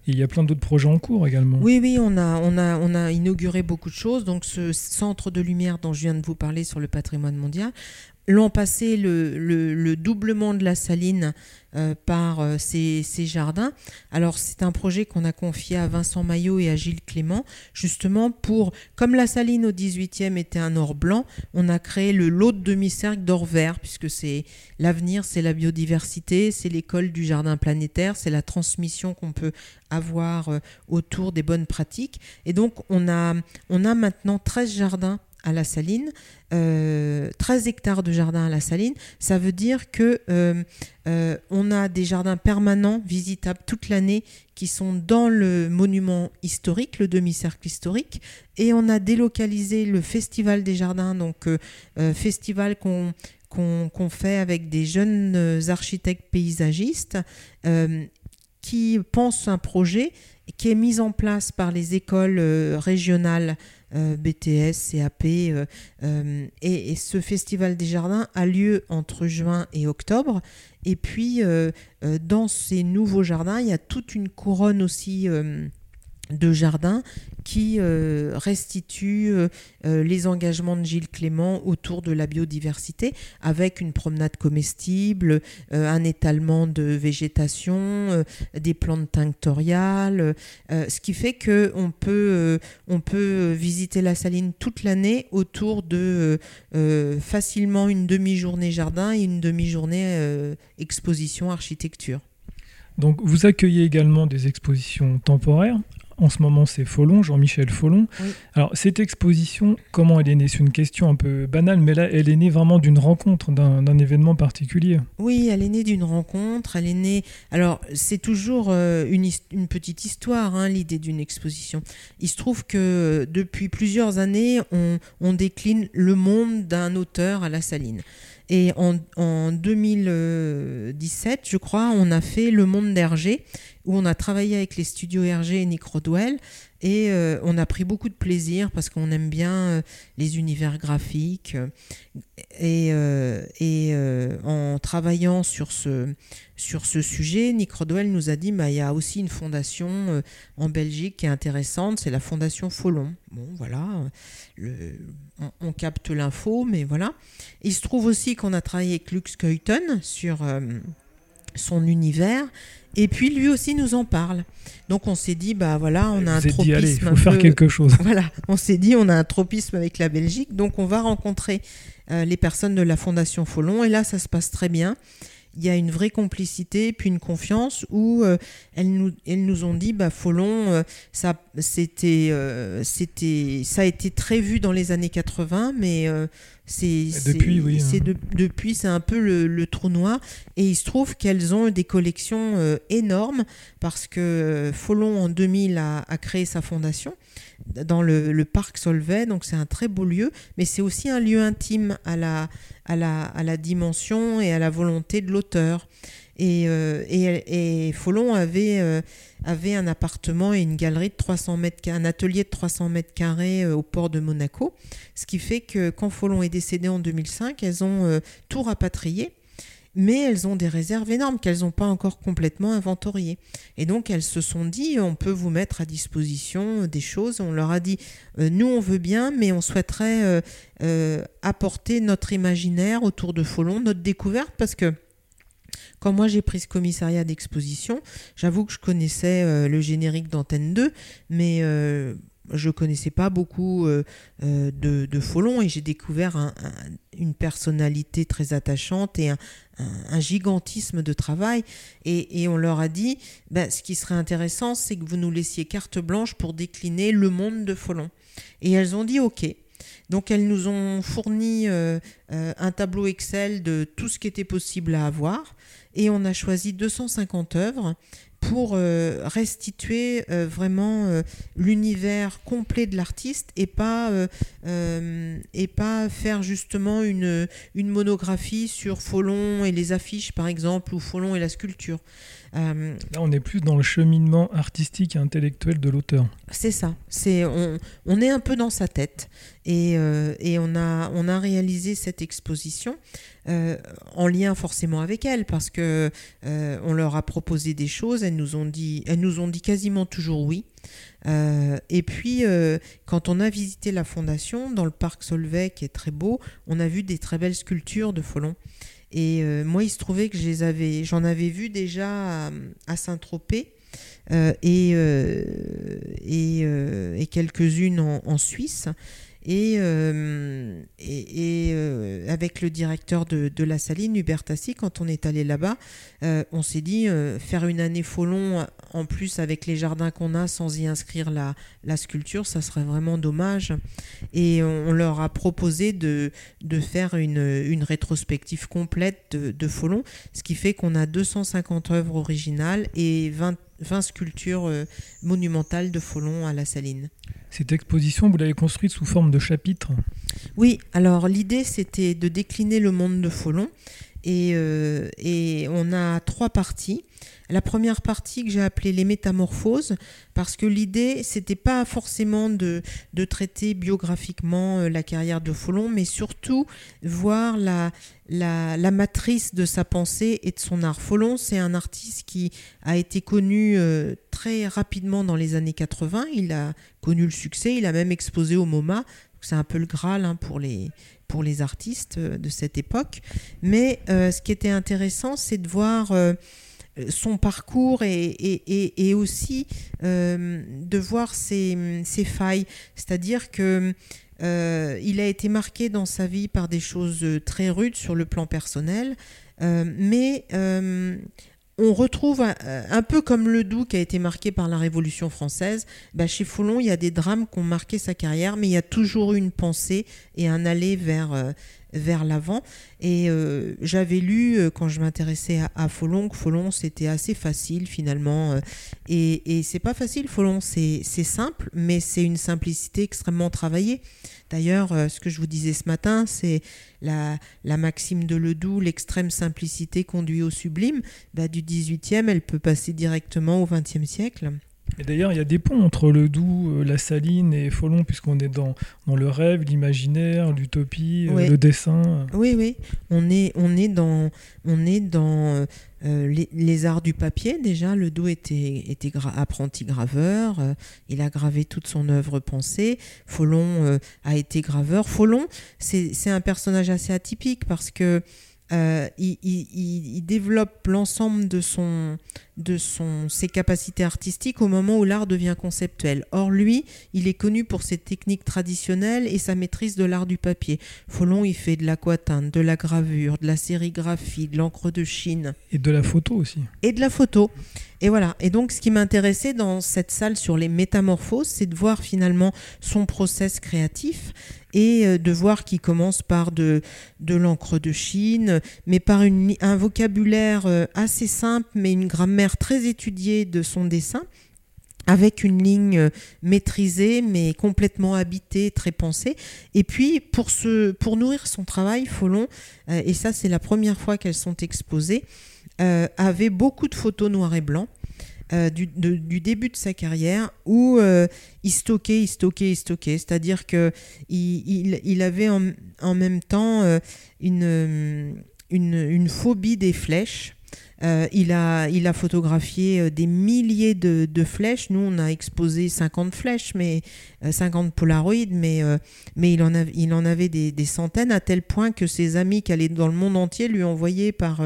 il y a plein d'autres projets en cours également. Oui, oui, on a, on, a, on a inauguré beaucoup de choses. Donc ce centre de lumière dont je viens de vous parler sur le patrimoine mondial, L'an passé, le, doublement de la saline euh, par euh, ces, jardins. Alors, c'est un projet qu'on a confié à Vincent Maillot et à Gilles Clément, justement pour, comme la saline au 18e était un or blanc, on a créé le lot de demi-cercle d'or vert, puisque c'est l'avenir, c'est la biodiversité, c'est l'école du jardin planétaire, c'est la transmission qu'on peut avoir euh, autour des bonnes pratiques. Et donc, on a, on a maintenant 13 jardins à la saline, 13 euh, hectares de jardin à la saline, ça veut dire que euh, euh, on a des jardins permanents visitables toute l'année qui sont dans le monument historique, le demi-cercle historique, et on a délocalisé le festival des jardins, donc festival qu'on fait avec des jeunes architectes paysagistes qui pensent un projet qui est mis en place par les écoles régionales BTS, CAP. Euh, euh, et, ce festival des jardins a lieu entre juin et octobre. Et puis, dans ces nouveaux jardins, il y a toute une couronne aussi de jardin qui euh, restitue euh, euh, les engagements de Gilles Clément autour de la biodiversité avec une promenade comestible, un étalement de végétation, des plantes tinctoriales, ce qui fait que on peut, on peut visiter la saline toute l'année autour de facilement une demi-journée jardin et une demi-journée exposition architecture. Donc vous accueillez également des expositions temporaires en ce moment, c'est Follon, Jean-Michel Follon. Alors, cette exposition, comment elle est née? C'est une question un peu banale, mais là, elle est née vraiment d'une rencontre, d'un événement particulier. Oui, elle est née d'une rencontre. Elle est née. Alors, c'est toujours euh, une, petite histoire, hein, l'idée d'une exposition. Il se trouve que depuis plusieurs années, on, on décline le monde d'un auteur à la saline. Et en, en, 2017, je crois, on a fait Le Monde d'Hergé, où on a travaillé avec les studios Hergé et Nick Rodwell. Et euh, on a pris beaucoup de plaisir parce qu'on aime bien euh, les univers graphiques. Et, euh, et en travaillant sur ce, sujet, Nick Rodwell nous a dit bah, y a aussi une fondation en Belgique qui est intéressante, c'est la fondation Follon. Bon, voilà, on, capte l'info, mais voilà. Il se trouve aussi qu'on a travaillé avec Lux Keuten sur son univers et puis lui aussi nous en parle. Donc on s'est dit bah voilà, on a un tropisme. il faut faire quelque chose. Voilà, on s'est dit on a un tropisme avec la Belgique, donc on va rencontrer euh, les personnes de la Fondation Follon et là ça se passe très bien. Il y a une vraie complicité puis une confiance où euh, elles, nous, elles nous ont dit bah Follon euh, ça c'était c'était ça a été très vu dans les années 80 mais c'est depuis, oui, c'est hein. depuis, c'est un peu le, trou noir. Et il se trouve qu'elles ont des collections euh, énormes parce que euh, Follon en 2000 a, créé sa fondation dans le, parc Solvay, donc c'est un très beau lieu, mais c'est aussi un lieu intime à la, à la, à la dimension et à la volonté de l'auteur. Et, euh, et, Follon avait, euh, avait un appartement et une galerie de 300 mètres, un atelier de 300 mètres carrés euh, au port de Monaco. Ce qui fait que quand Follon est décédé en 2005, elles ont tout rapatrié mais elles ont des réserves énormes qu'elles n'ont pas encore complètement inventoriées. Et donc elles se sont dit, on peut vous mettre à disposition des choses. On leur a dit, nous on veut bien, mais on souhaiterait apporter notre imaginaire autour de Follon, notre découverte, parce que quand moi j'ai pris ce commissariat d'exposition, j'avoue que je connaissais euh, le générique d'Antenne 2, mais euh, je connaissais pas beaucoup euh, de, de Folon et j'ai découvert une personnalité très attachante et un, gigantisme de travail. Et, on leur a dit, ben, ce qui serait intéressant, c'est que vous nous laissiez carte blanche pour décliner le monde de Folon. Et elles ont dit OK. Donc elles nous ont fourni un tableau Excel de tout ce qui était possible à avoir et on a choisi 250 œuvres pour restituer vraiment l'univers complet de l'artiste et pas et pas faire justement une, une monographie sur Folon et les affiches par exemple ou Folon et la sculpture. Euh, Là, on est plus dans le cheminement artistique et intellectuel de l'auteur. C'est ça. C'est on, on, est un peu dans sa tête et, euh, et, on a on a réalisé cette exposition euh, en lien forcément avec elle parce que on leur a proposé des choses. Elles nous ont dit elles nous ont dit quasiment toujours oui. et puis, quand on a visité la fondation dans le parc Solvay, qui est très beau, on a vu des très belles sculptures de Folon. Et euh, moi, il se trouvait que j'en avais, vu déjà à, Saint-Tropez euh, et, euh, et, quelques-unes en, Suisse. Et, euh, euh, avec le directeur de, la saline, Hubert Tassi, quand on est allé là-bas, euh, on s'est dit faire une année Folon en plus avec les jardins qu'on a sans y inscrire la, sculpture, ça serait vraiment dommage. Et on, leur a proposé de, faire une, rétrospective complète de, Folon, ce qui fait qu'on a 250 œuvres originales et 20 20 sculptures monumentales de Folon à la Saline. Cette exposition, vous l'avez construite sous forme de chapitres Oui, alors l'idée c'était de décliner le monde de Folon et, euh, et on a trois parties. La première partie que j'ai appelée les métamorphoses, parce que l'idée, c'était pas forcément de, de, traiter biographiquement euh, la carrière de Folon, mais surtout voir la, la, matrice de sa pensée et de son art. Folon, c'est un artiste qui a été connu euh, très rapidement dans les années 80. Il a connu le succès, il a même exposé au MoMA. C'est un peu le Graal hein, pour les, pour les artistes euh, de cette époque. Mais ce qui était intéressant, c'est de voir son parcours et, aussi euh, de voir ses, failles. C'est-à-dire que euh, il a été marqué dans sa vie par des choses très rudes sur le plan personnel, euh, mais on retrouve un, peu comme le Doux qui a été marqué par la Révolution française. Bah, chez Foulon, il y a des drames qui ont marqué sa carrière, mais il y a toujours une pensée et un aller vers, vers l'avant. Et euh, j'avais lu, euh, quand je m'intéressais à, à, Folon, que Folon, c'était assez facile finalement. Euh, et, et c'est pas facile, Folon, c'est simple, mais c'est une simplicité extrêmement travaillée. D'ailleurs, ce que je vous disais ce matin, c'est la, la, maxime de Ledoux, l'extrême simplicité conduit au sublime. Bah, du 18e, elle peut passer directement au 20e siècle. Et d'ailleurs, il y a des ponts entre le Doubs, euh, la Saline et Folon, puisqu'on est dans, dans le rêve, l'imaginaire, l'utopie, euh, le dessin. Oui, oui. On est, on est dans, on est dans euh, les, arts du papier. Déjà, le Doubs était, était apprenti graveur. il a gravé toute son œuvre pensée. Folon a été graveur. Folon, c'est un personnage assez atypique parce que il, il, il, développe l'ensemble de son, de son, ses capacités artistiques au moment où l'art devient conceptuel. Or, lui, il est connu pour ses techniques traditionnelles et sa maîtrise de l'art du papier. Folon, il fait de l'aquatinte, de la gravure, de la sérigraphie, de l'encre de Chine. Et de la photo aussi. Et de la photo. Et voilà. Et donc, ce qui m'intéressait dans cette salle sur les métamorphoses, c'est de voir finalement son process créatif et euh, de voir qu'il commence par de, de l'encre de Chine, mais par une, un vocabulaire euh, assez simple, mais une grammaire très étudiée de son dessin avec une ligne euh, maîtrisée mais complètement habitée, très pensée. Et puis pour, pour nourrir son travail, Folon, euh, et ça c'est la première fois qu'elles sont exposées, euh, avait beaucoup de photos noir et blanc. du, début de sa carrière où il stockait, il stockait, il stockait. C'est-à-dire qu'il il, il, avait en, même temps une, une, phobie des flèches. Euh, il, a, photographié euh, des milliers de, flèches. Nous, on a exposé 50 flèches, mais 50 euh, Polaroid, mais, il, en avait des, centaines à tel point que ses amis qui allaient dans le monde entier lui envoyaient par,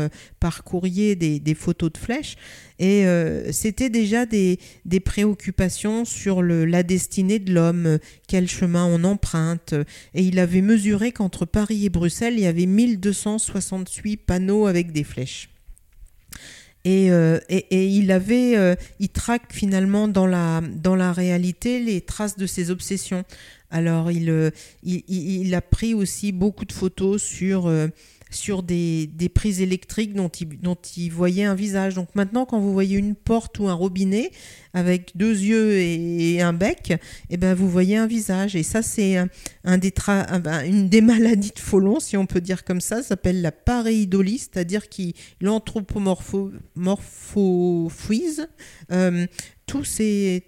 courrier des, photos de flèches. Et c'était déjà des, préoccupations sur la destinée de l'homme, quel chemin on emprunte. Et il avait mesuré qu'entre Paris et Bruxelles, il y avait 1268 panneaux avec des flèches. Euh, et, et, il avait, euh, il traque finalement dans la, dans la réalité les traces de ses obsessions. Alors il, euh, il, il, a pris aussi beaucoup de photos sur sur des, des, prises électriques dont il, dont il voyait un visage. Donc maintenant, quand vous voyez une porte ou un robinet avec deux yeux et, un bec, eh ben, vous voyez un visage. Et ça, c'est un, des ben, une des maladies de Folon, si on peut dire comme ça, s'appelle la pareidolie, c'est-à-dire qu'il l'anthropomorphise euh, tout,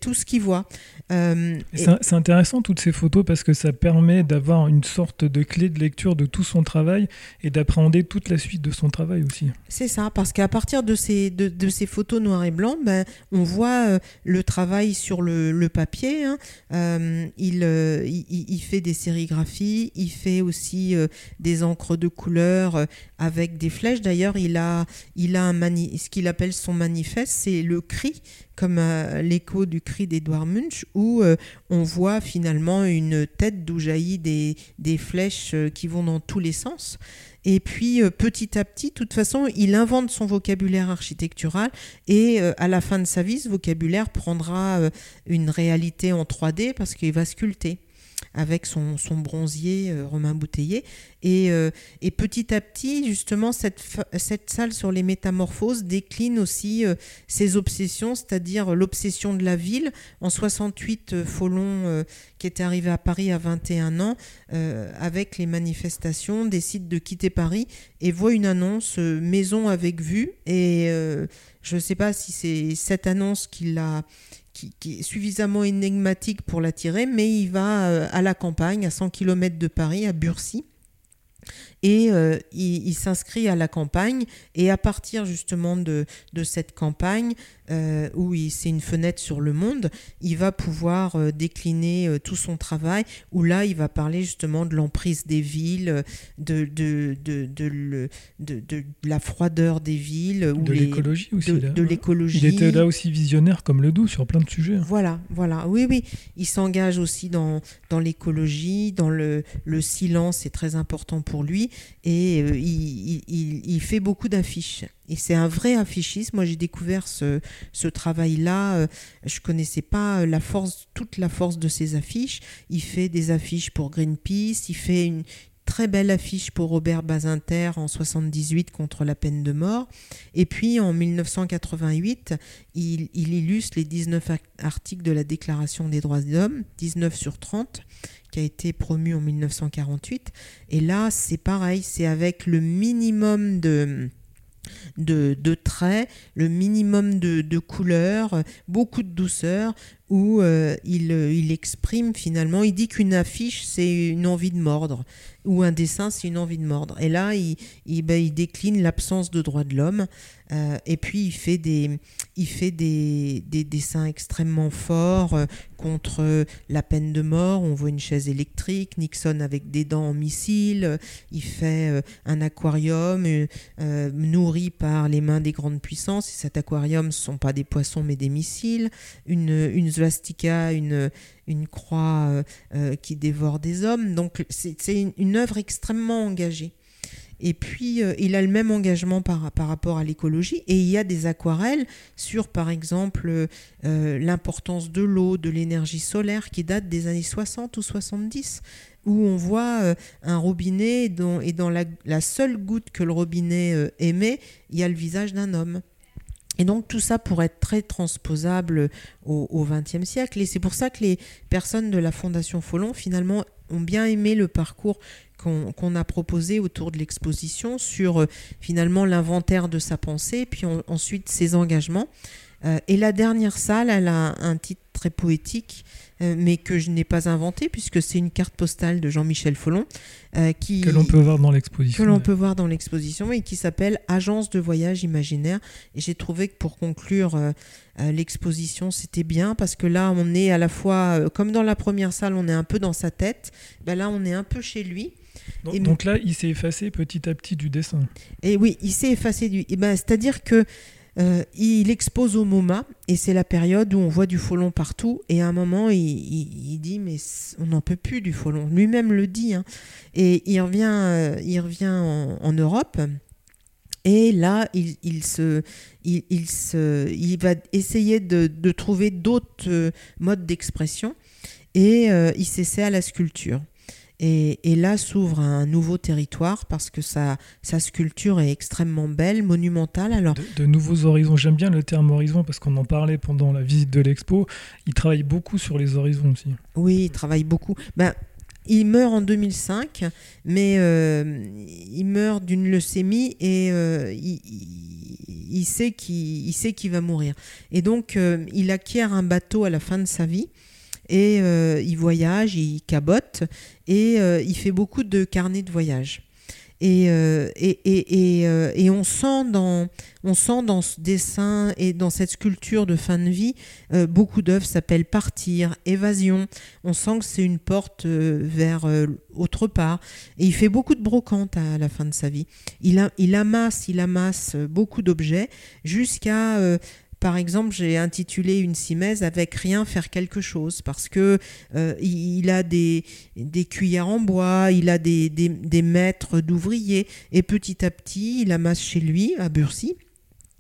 tout ce qu'il voit. Euh, c'est intéressant toutes ces photos parce que ça permet d'avoir une sorte de clé de lecture de tout son travail et d'appréhender toute la suite de son travail aussi. C'est ça, parce qu'à partir de ces, de, ces photos noir et blanc, ben, on voit euh, le travail sur le, papier. Hein. Euh, il, il, fait des sérigraphies, il fait aussi des encres de couleur avec des flèches. D'ailleurs, il a, il a un ce qu'il appelle son manifeste, c'est le cri comme euh, l'écho du cri d'Edouard Munch, où euh, on voit finalement une tête d'où jaillit des, flèches euh, qui vont dans tous les sens. Et puis petit à petit, de toute façon, il invente son vocabulaire architectural et à la fin de sa vie, ce vocabulaire prendra une réalité en 3D parce qu'il va sculpter avec son, son bronzier euh, Romain Bouteiller. Et, euh, et, petit à petit, justement, cette, cette salle sur les métamorphoses décline aussi euh, ses obsessions, c'est-à-dire l'obsession de la ville. En 68, Folon, qui était arrivé à Paris à 21 ans, avec les manifestations, décide de quitter Paris et voit une annonce maison avec vue. Et je ne sais pas si c'est cette annonce qui l'a qui, est suffisamment énigmatique pour l'attirer, mais il va euh, à la campagne, à 100 km de Paris, à Burcy et euh, il, s'inscrit à la campagne et à partir justement de, de cette campagne euh, où c'est une fenêtre sur le monde, il va pouvoir euh, décliner tout son travail où là il va parler justement de l'emprise des villes, de, de, de, de, de la froideur des villes. de l'écologie aussi. De, l'écologie. Il était là aussi visionnaire comme le doux sur plein de sujets. Voilà, voilà. Oui, oui. Il s'engage aussi dans, dans l'écologie, dans le, le silence, c'est très important pour lui et euh, il, fait beaucoup d'affiches. Et c'est un vrai affichiste. Moi, j'ai découvert ce, travail-là. Euh, je connaissais pas force, toute la force de ses affiches. Il fait des affiches pour Greenpeace. Il fait une très belle affiche pour Robert Bazinter en 78 contre la peine de mort. Et puis en 1988, il, il illustre les 19 articles de la Déclaration des droits de l'homme, 19 sur 30 qui a été promu en 1948. Et là, c'est pareil, c'est avec le minimum de, de, traits, le minimum de, de couleurs, beaucoup de douceur, où euh, il, il, exprime finalement, il dit qu'une affiche, c'est une envie de mordre, ou un dessin, c'est une envie de mordre. Et là, il, il, ben, il décline l'absence de droits de l'homme, euh, et puis il fait des, il fait des, des dessins extrêmement forts euh, contre la peine de mort. On voit une chaise électrique, Nixon avec des dents en missile. Il fait euh, un aquarium nourri par les mains des grandes puissances. Et cet aquarium, ce ne sont pas des poissons mais des missiles. Une, une une, une croix qui dévore des hommes. Donc c'est une, une œuvre extrêmement engagée. Et puis, euh, il a le même engagement par, par rapport à l'écologie. Et il y a des aquarelles sur, par exemple, euh, l'importance de l'eau, de l'énergie solaire qui date des années 60 ou 70 où on voit euh, un robinet dont, et dans la, seule goutte que le robinet émet, il y a le visage d'un homme. Et donc tout ça pourrait être très transposable au XXe siècle. Et c'est pour ça que les personnes de la Fondation Follon, finalement, ont bien aimé le parcours qu'on a proposé autour de l'exposition sur euh, finalement l'inventaire de sa pensée, puis ensuite ses engagements. Euh, et la dernière salle, elle a un titre très poétique, mais que je n'ai pas inventé, puisque c'est une carte postale de Jean-Michel Follon. qui, que l'on peut voir dans l'exposition. Que l'on peut voir dans l'exposition, et qui s'appelle Agence de voyage imaginaire. Et j'ai trouvé que pour conclure l'exposition, c'était bien, parce que là, on est à la fois, comme dans la première salle, on est un peu dans sa tête, ben là, on est un peu chez lui. Donc, là, il s'est effacé petit à petit du dessin. Et oui, il s'est effacé du. Et ben, C'est-à-dire que euh, il expose au MoMA et c'est la période où on voit du folon partout et à un moment il, dit mais on n'en peut plus du folon lui-même le dit hein. et il revient euh, il revient en, Europe et là il, se il, se il va essayer de, trouver d'autres euh, modes d'expression et il s'essaie à la sculpture Et, là s'ouvre un nouveau territoire parce que sa, sa sculpture est extrêmement belle, monumentale. Alors, de, nouveaux horizons, j'aime bien le terme horizon parce qu'on en parlait pendant la visite de l'expo. Il travaille beaucoup sur les horizons aussi. Oui, il travaille beaucoup. Ben, il meurt en 2005, mais euh, il meurt d'une leucémie et euh, il, sait qu'il va mourir. Et donc, euh, il acquiert un bateau à la fin de sa vie et il voyage, il cabote et il fait beaucoup de carnets de voyage. Euh, et, et, et, euh, et, on, sent dans, on sent dans ce dessin et dans cette sculpture de fin de vie, euh, beaucoup d'œuvres s'appellent Partir, Évasion. On sent que c'est une porte vers autre part. Et il fait beaucoup de brocantes à, la fin de sa vie. Il amasse, il amasse beaucoup d'objets jusqu'à par exemple, j'ai intitulé une simèse avec rien faire quelque chose parce que euh, il a des, des, cuillères en bois, il a des, maîtres d'ouvriers et petit à petit, il amasse chez lui à Burcy.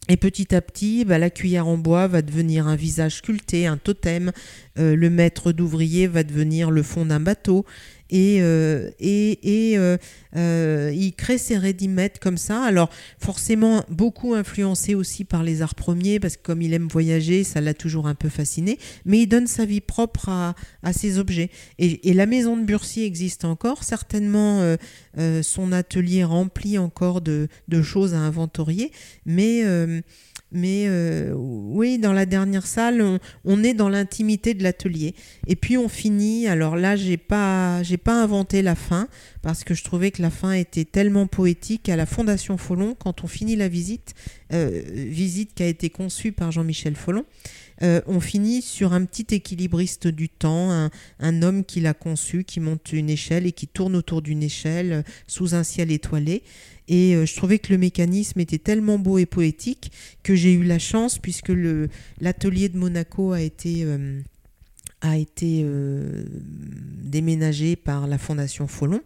Et petit à petit, bah, la cuillère en bois va devenir un visage sculpté, un totem. Euh, le maître d'ouvrier va devenir le fond d'un bateau et, euh, et, et euh, euh, il crée ses ready comme ça. Alors forcément beaucoup influencé aussi par les arts premiers parce que comme il aime voyager, ça l'a toujours un peu fasciné. Mais il donne sa vie propre à, à ses objets. Et, et, la maison de Burcy existe encore, certainement son atelier rempli encore de, de, choses à inventorier, mais mais euh, oui, dans la dernière salle, on, est dans l'intimité de l'atelier. Et puis on finit. Alors là, j'ai pas, j'ai pas inventé la fin parce que je trouvais que la fin était tellement poétique à la Fondation Follon quand on finit la visite, euh, visite qui a été conçue par Jean-Michel Follon. Euh, on finit sur un petit équilibriste du temps, un, un homme qui l'a conçu, qui monte une échelle et qui tourne autour d'une échelle sous un ciel étoilé. Et euh, je trouvais que le mécanisme était tellement beau et poétique que j'ai eu la chance, puisque l'atelier de Monaco a été, euh, a été euh, déménagé par la Fondation Follon,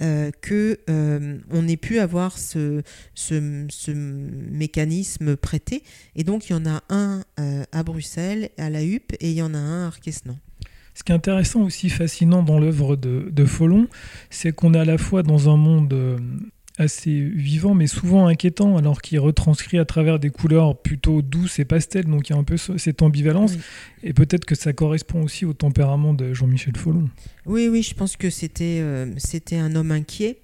on ait pu avoir ce, ce, ce, mécanisme prêté. Et donc il y en a un à Bruxelles, à la HUP, et il y en a un à Arquesnan. Ce qui est intéressant aussi, fascinant dans l'œuvre de, de Follon, c'est qu'on est à la fois dans un monde assez vivant, mais souvent inquiétant, alors qu'il retranscrit à travers des couleurs plutôt douces et pastel, donc il y a un peu cette ambivalence. Et peut-être que ça correspond aussi au tempérament de Jean-Michel Follon. Oui, oui, je pense que c'était euh, c'était un homme inquiet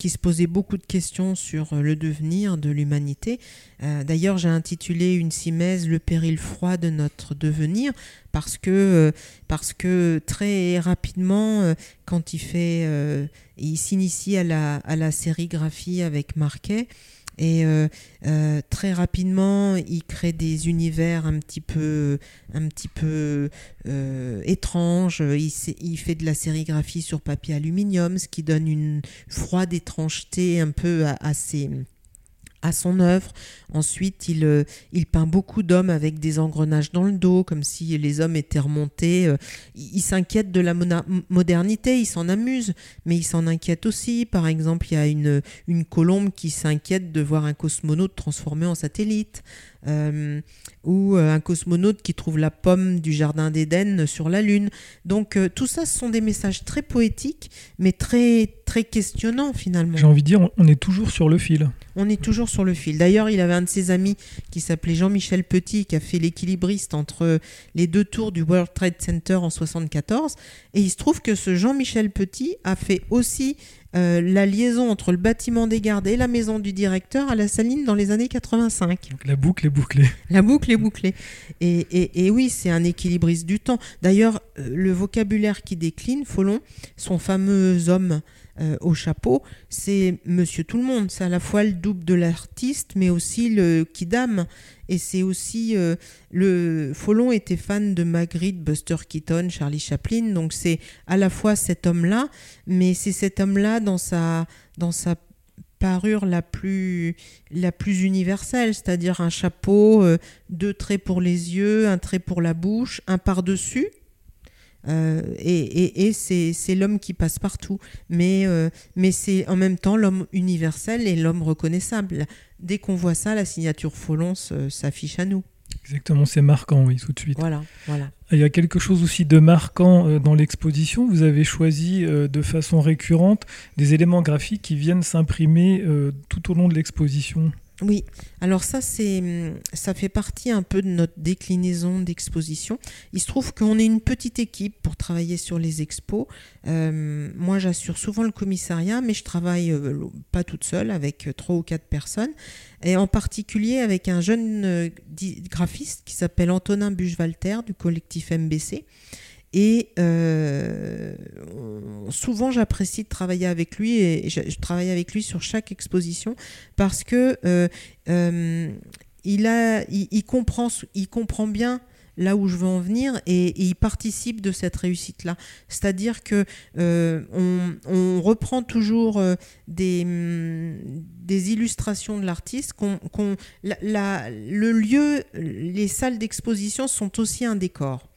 qui se posait beaucoup de questions sur euh, le devenir de l'humanité. Euh, d'ailleurs, j'ai intitulé une simèse Le péril froid de notre devenir parce que, euh, parce que très rapidement, quand il fait, il s'initie à la, à la sérigraphie avec Marquet, et euh, euh, très rapidement, il crée des univers un petit peu, euh, étranges. Il, il, fait de la sérigraphie sur papier aluminium, ce qui donne une froide étrangeté un peu à, à ses à son œuvre. Ensuite, il, euh, il peint beaucoup d'hommes avec des engrenages dans le dos, comme si les hommes étaient remontés. Euh, il, s'inquiète de la modernité, il s'en amuse, mais il s'en inquiète aussi. Par exemple, il y a une, une colombe qui s'inquiète de voir un cosmonaute transformé en satellite. Euh, ou euh, un cosmonaute qui trouve la pomme du jardin d'Éden sur la Lune. Donc euh, tout ça, ce sont des messages très poétiques, mais très, très questionnants finalement. J'ai envie de dire, on est toujours sur le fil. On est toujours sur le fil. D'ailleurs, il avait un de ses amis qui s'appelait Jean-Michel Petit, qui a fait l'équilibriste entre les deux tours du World Trade Center en 74. Et il se trouve que ce Jean-Michel Petit a fait aussi euh, la liaison entre le bâtiment des gardes et la maison du directeur à la Saline dans les années 85. la boucle est bouclée. La boucle est bouclée. Et, oui, c'est un équilibriste du temps. D'ailleurs, euh, le vocabulaire qui décline, Folon, son fameux homme euh, au chapeau, c'est Monsieur Tout le Monde. C'est à la fois le double de l'artiste, mais aussi le kidam. Et c'est aussi euh, le Folon était fan de Magritte, Buster Keaton, Charlie Chaplin. Donc c'est à la fois cet homme-là, mais c'est cet homme-là dans sa dans sa parure la plus, la plus universelle, c'est-à-dire un chapeau, euh, deux traits pour les yeux, un trait pour la bouche, un par-dessus, euh, et, c'est l'homme qui passe partout. Mais, euh, mais c'est en même temps l'homme universel et l'homme reconnaissable. Dès qu'on voit ça, la signature Folon s'affiche à nous. Exactement, c'est marquant, oui, tout de suite. Voilà, voilà. Il y a quelque chose aussi de marquant euh, dans l'exposition. Vous avez choisi euh, de façon récurrente des éléments graphiques qui viennent s'imprimer euh, tout au long de l'exposition. Oui, alors ça, c'est, hum, ça fait partie un peu de notre déclinaison d'exposition. Il se trouve qu'on est une petite équipe pour travailler sur les expos. Euh, moi, j'assure souvent le commissariat, mais je travaille euh, pas toute seule, avec euh, trois ou quatre personnes, et en particulier avec un jeune graphiste qui s'appelle Antonin Buchwalter du collectif MBC. Et euh, souvent, j'apprécie de travailler avec lui et je, travaille avec lui sur chaque exposition parce que euh, euh, il, comprend, bien là où je veux en venir et, il participe de cette réussite-là. C'est-à-dire que on, reprend toujours des, des illustrations de l'artiste. le lieu, les salles d'exposition sont aussi un décor.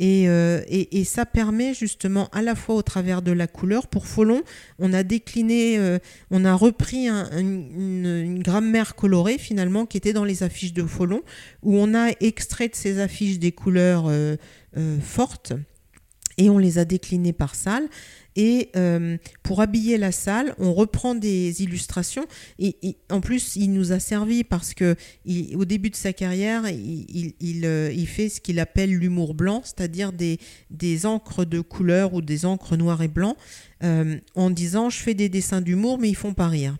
Euh, et, ça permet justement à la fois au travers de la couleur, pour Folon, on a décliné, euh, on a repris une, grammaire colorée finalement qui était dans les affiches de Folon, où on a extrait de ces affiches des couleurs euh, fortes et on les a déclinées par salle. Et euh, pour habiller la salle, on reprend des illustrations. Et, en plus, il nous a servi parce que au début de sa carrière, il, euh, il, fait ce qu'il appelle l'humour blanc, c'est-à-dire des, encres de couleur ou des encres noires et blancs, euh, en disant je fais des dessins d'humour, mais ils font pas rire.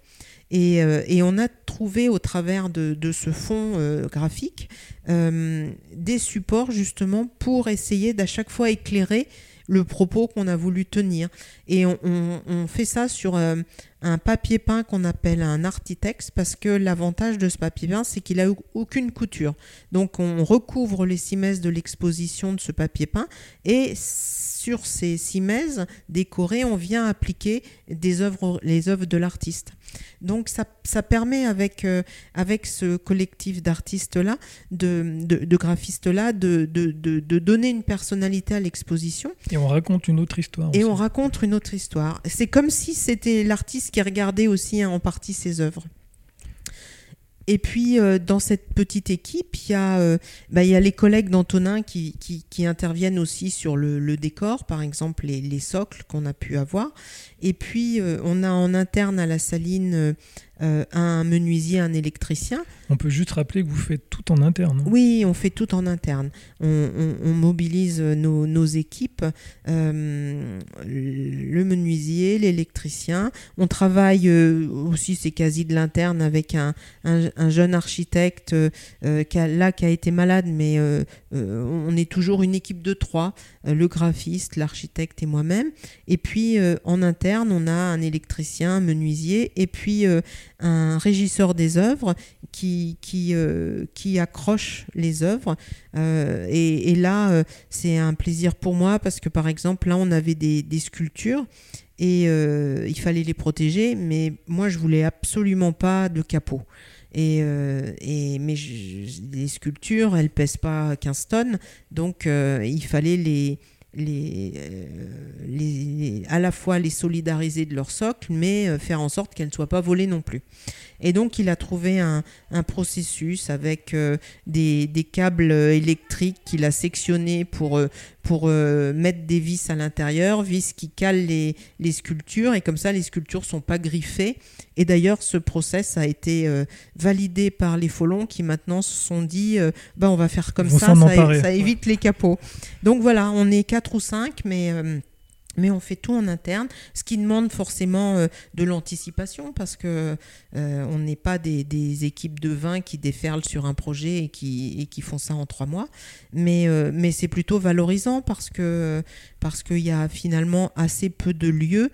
Et, et, on a trouvé au travers de, de ce fond graphique des supports justement pour essayer d'à chaque fois éclairer le propos qu'on a voulu tenir. Et on, fait ça sur euh, un papier peint qu'on appelle un artitex parce que l'avantage de ce papier peint, c'est qu'il a aucune couture. Donc on recouvre les cimaises de l'exposition de ce papier peint et sur ces cimaises décorées, on vient appliquer des œuvres, les œuvres de l'artiste. Donc ça, ça permet avec, euh, avec ce collectif d'artistes-là, de, de, graphistes-là, de, de, de, donner une personnalité à l'exposition. Et on raconte une autre histoire. Et on raconte une autre histoire. C'est comme si c'était l'artiste qui regardait aussi hein, en partie ses œuvres. Et puis, euh, dans cette petite équipe, il y, a, euh, bah, les collègues d'Antonin qui, interviennent aussi sur le, décor, par exemple les, les socles qu'on a pu avoir. Et puis, euh, on a en interne à la saline euh, un menuisier, un électricien. On peut juste rappeler que vous faites tout en interne. Hein. oui, on fait tout en interne. On, mobilise nos, équipes, euh, le menuisier, l'électricien. On travaille aussi, c'est quasi de l'interne, avec un, jeune architecte qui là qui a été malade, mais on est toujours une équipe de trois, le graphiste, l'architecte et moi-même. Et puis en interne, on a un électricien, un menuisier et puis euh, un régisseur des œuvres qui, qui, euh, qui accroche les œuvres. Euh, et, là, c'est un plaisir pour moi parce que par exemple, là, on avait des, sculptures et il fallait les protéger, mais moi, je voulais absolument pas de capot. Et, et, mais les sculptures, elles pèsent pas 15 tonnes, donc il fallait euh, à la fois les solidariser de leur socle, mais euh, faire en sorte qu'elles ne soient pas volées non plus. Et donc il a trouvé un, processus avec euh, des, câbles électriques qu'il a sectionnés pour, pour mettre des vis à l'intérieur, vis qui calent les, les, sculptures, et comme ça les sculptures sont pas griffées. Et d'ailleurs ce process a été validé par les Folons qui maintenant se sont dit, bah, on va faire comme ça, ça, ça, évite les capots. Donc voilà, on est quatre ou cinq, mais euh, mais on fait tout en interne, ce qui demande forcément euh, de l'anticipation parce que euh, on n'est pas des, équipes de 20 qui déferlent sur un projet et qui, font ça en trois mois. Mais, euh, mais c'est plutôt valorisant parce que parce qu'il y a finalement assez peu de lieux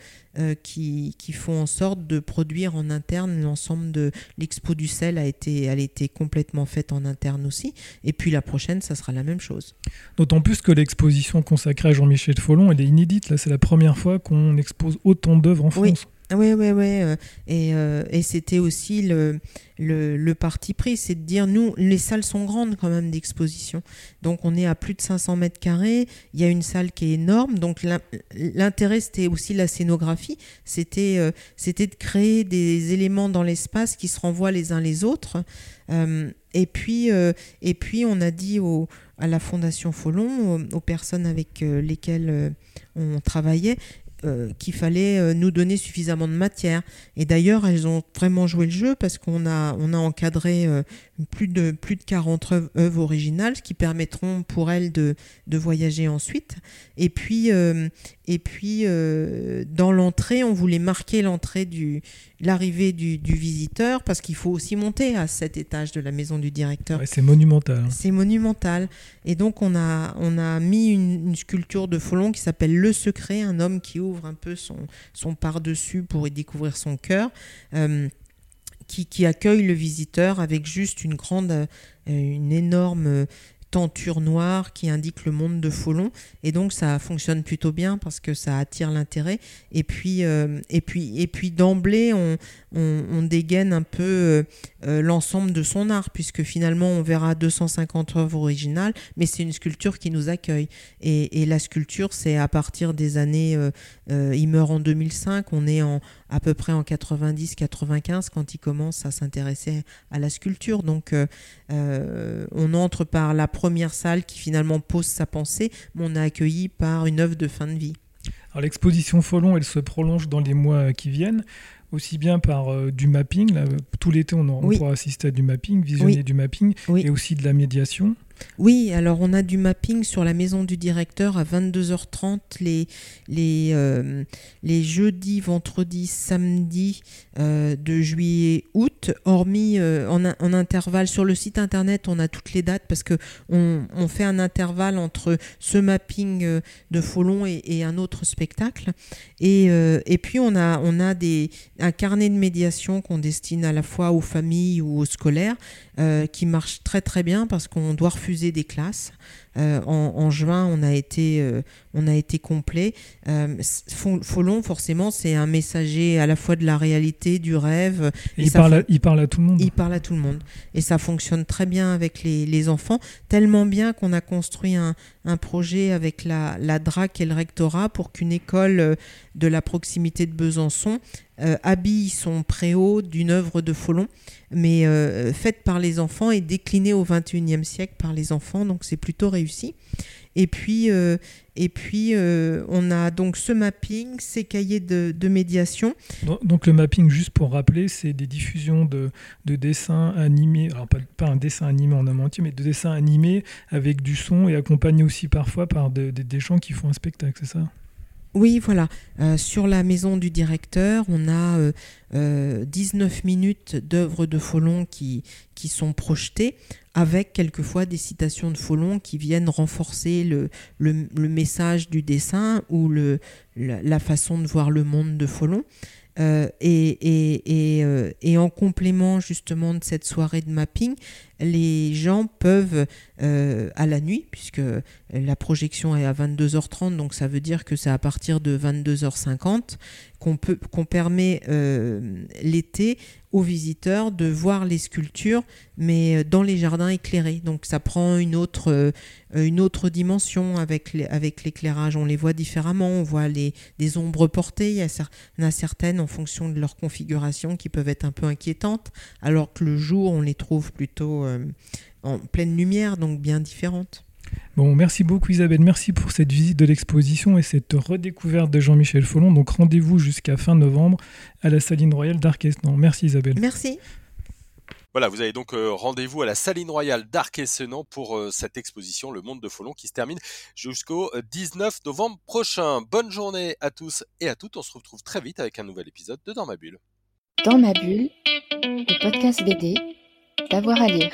qui, qui, font en sorte de produire en interne l'ensemble de l'expo du sel a été, elle a été complètement faite en interne aussi. Et puis la prochaine, ça sera la même chose. D'autant plus que l'exposition consacrée à Jean-Michel Follon, elle est inédite. Là, c'est la première fois qu'on expose autant d'œuvres en France. Oui, oui, oui. Et, et c'était aussi le, le, parti pris, c'est de dire, nous, les salles sont grandes quand même d'exposition. Donc on est à plus de 500 mètres carrés. Il y a une salle qui est énorme. Donc l'intérêt, c'était aussi la scénographie. C'était c'était de créer des éléments dans l'espace qui se renvoient les uns les autres. et, puis, et puis, on a dit au, à la Fondation Folon, aux, personnes avec lesquelles on travaillait, euh, qu'il fallait euh, nous donner suffisamment de matière. Et d'ailleurs, elles ont vraiment joué le jeu parce qu'on a, on a encadré euh, plus, de, plus de 40 œuvres originales, ce qui permettront pour elles de, de voyager ensuite. Et puis, et puis dans l'entrée, on voulait marquer l'entrée du, l'arrivée du, du, visiteur parce qu'il faut aussi monter à cet étage de la maison du directeur. c'est monumental. C'est monumental. Et donc, on a, on a mis une, une sculpture de Folon qui s'appelle Le Secret, un homme qui ouvre ouvre un peu son, son par-dessus pour y découvrir son cœur. Euh, qui, accueille le visiteur avec juste une grande, euh, une énorme tenture noire qui indique le monde de Folon. Et donc ça fonctionne plutôt bien parce que ça attire l'intérêt. Et puis euh, et puis et puis d'emblée on, dégaine un peu euh, euh, l'ensemble de son art puisque finalement on verra 250 œuvres originales mais c'est une sculpture qui nous accueille. Et la sculpture c'est à partir des années il meurt en 2005 on est en à peu près en 90-95 quand il commence à s'intéresser à la sculpture. Donc on entre par la première salle qui finalement pose sa pensée, mais on est accueilli par une œuvre de fin de vie. Alors l'exposition Folon, elle se prolonge dans les mois qui viennent, aussi bien par euh, du mapping, tout l'été on, on pourra assister à du mapping, visionner du mapping, et aussi de la médiation. Oui, alors on a du mapping sur la maison du directeur à 22h30 les, les, euh, les jeudis, vendredis, samedis euh, de juillet, août, hormis euh, en, en, intervalle. Sur le site internet, on a toutes les dates parce que on, fait un intervalle entre ce mapping de Folon et, et, un autre spectacle. Et, et puis on a, on a des, un carnet de médiation qu'on destine à la fois aux familles ou aux scolaires qui marche très très bien parce qu'on doit refuser des classes. Euh, en, juin, on a été, euh, on a été complet. Euh, Folon, forcément, c'est un messager à la fois de la réalité, du rêve. il, parle à, il parle à tout le monde. Il parle à tout le monde. Et ça fonctionne très bien avec les, les enfants, tellement bien qu'on a construit un, un, projet avec la, la DRAC et le rectorat pour qu'une école de la proximité de Besançon habille son préau d'une œuvre de Folon, mais faite par les enfants et déclinée au XXIe siècle par les enfants. Donc c'est plutôt réussi. Et puis, euh, et puis euh, on a donc ce mapping, ces cahiers de, médiation. Donc, le mapping, juste pour rappeler, c'est des diffusions de, de, dessins animés, alors pas, un dessin animé en un entier, mais de dessins animés avec du son et accompagnés aussi parfois par des gens qui font un spectacle, c'est ça? Oui, voilà. Euh, sur la maison du directeur, on a euh, euh, 19 minutes d'œuvres de Folon qui, qui sont projetées, avec quelquefois des citations de Folon qui viennent renforcer le, le, message du dessin ou le, la, façon de voir le monde de Folon. Euh, et, et, euh, et, en complément justement de cette soirée de mapping, les gens peuvent euh, à la nuit, puisque la projection est à 22h30, donc ça veut dire que c'est à partir de 22h50 qu'on permet l'été aux visiteurs de voir les sculptures, mais dans les jardins éclairés. Donc ça prend une autre, dimension avec, l'éclairage. On les voit différemment, on voit les, des ombres portées. Il y, a certaines en fonction de leur configuration qui peuvent être un peu inquiétantes, alors que le jour, on les trouve plutôt euh, en pleine lumière, donc bien différentes. Bon, merci beaucoup Isabelle, merci pour cette visite de l'exposition et cette redécouverte de Jean-Michel Follon. Donc rendez-vous jusqu'à fin novembre à la Saline Royale d'Arquestan. Merci Isabelle. Merci. Voilà, vous avez donc euh, rendez-vous à la Saline Royale d'Arc-et-Senans pour euh, cette exposition Le Monde de Folon qui se termine jusqu'au 19 novembre prochain. Bonne journée à tous et à toutes. On se retrouve très vite avec un nouvel épisode de Dans ma bulle. Dans ma bulle, le podcast BD, d'avoir à lire.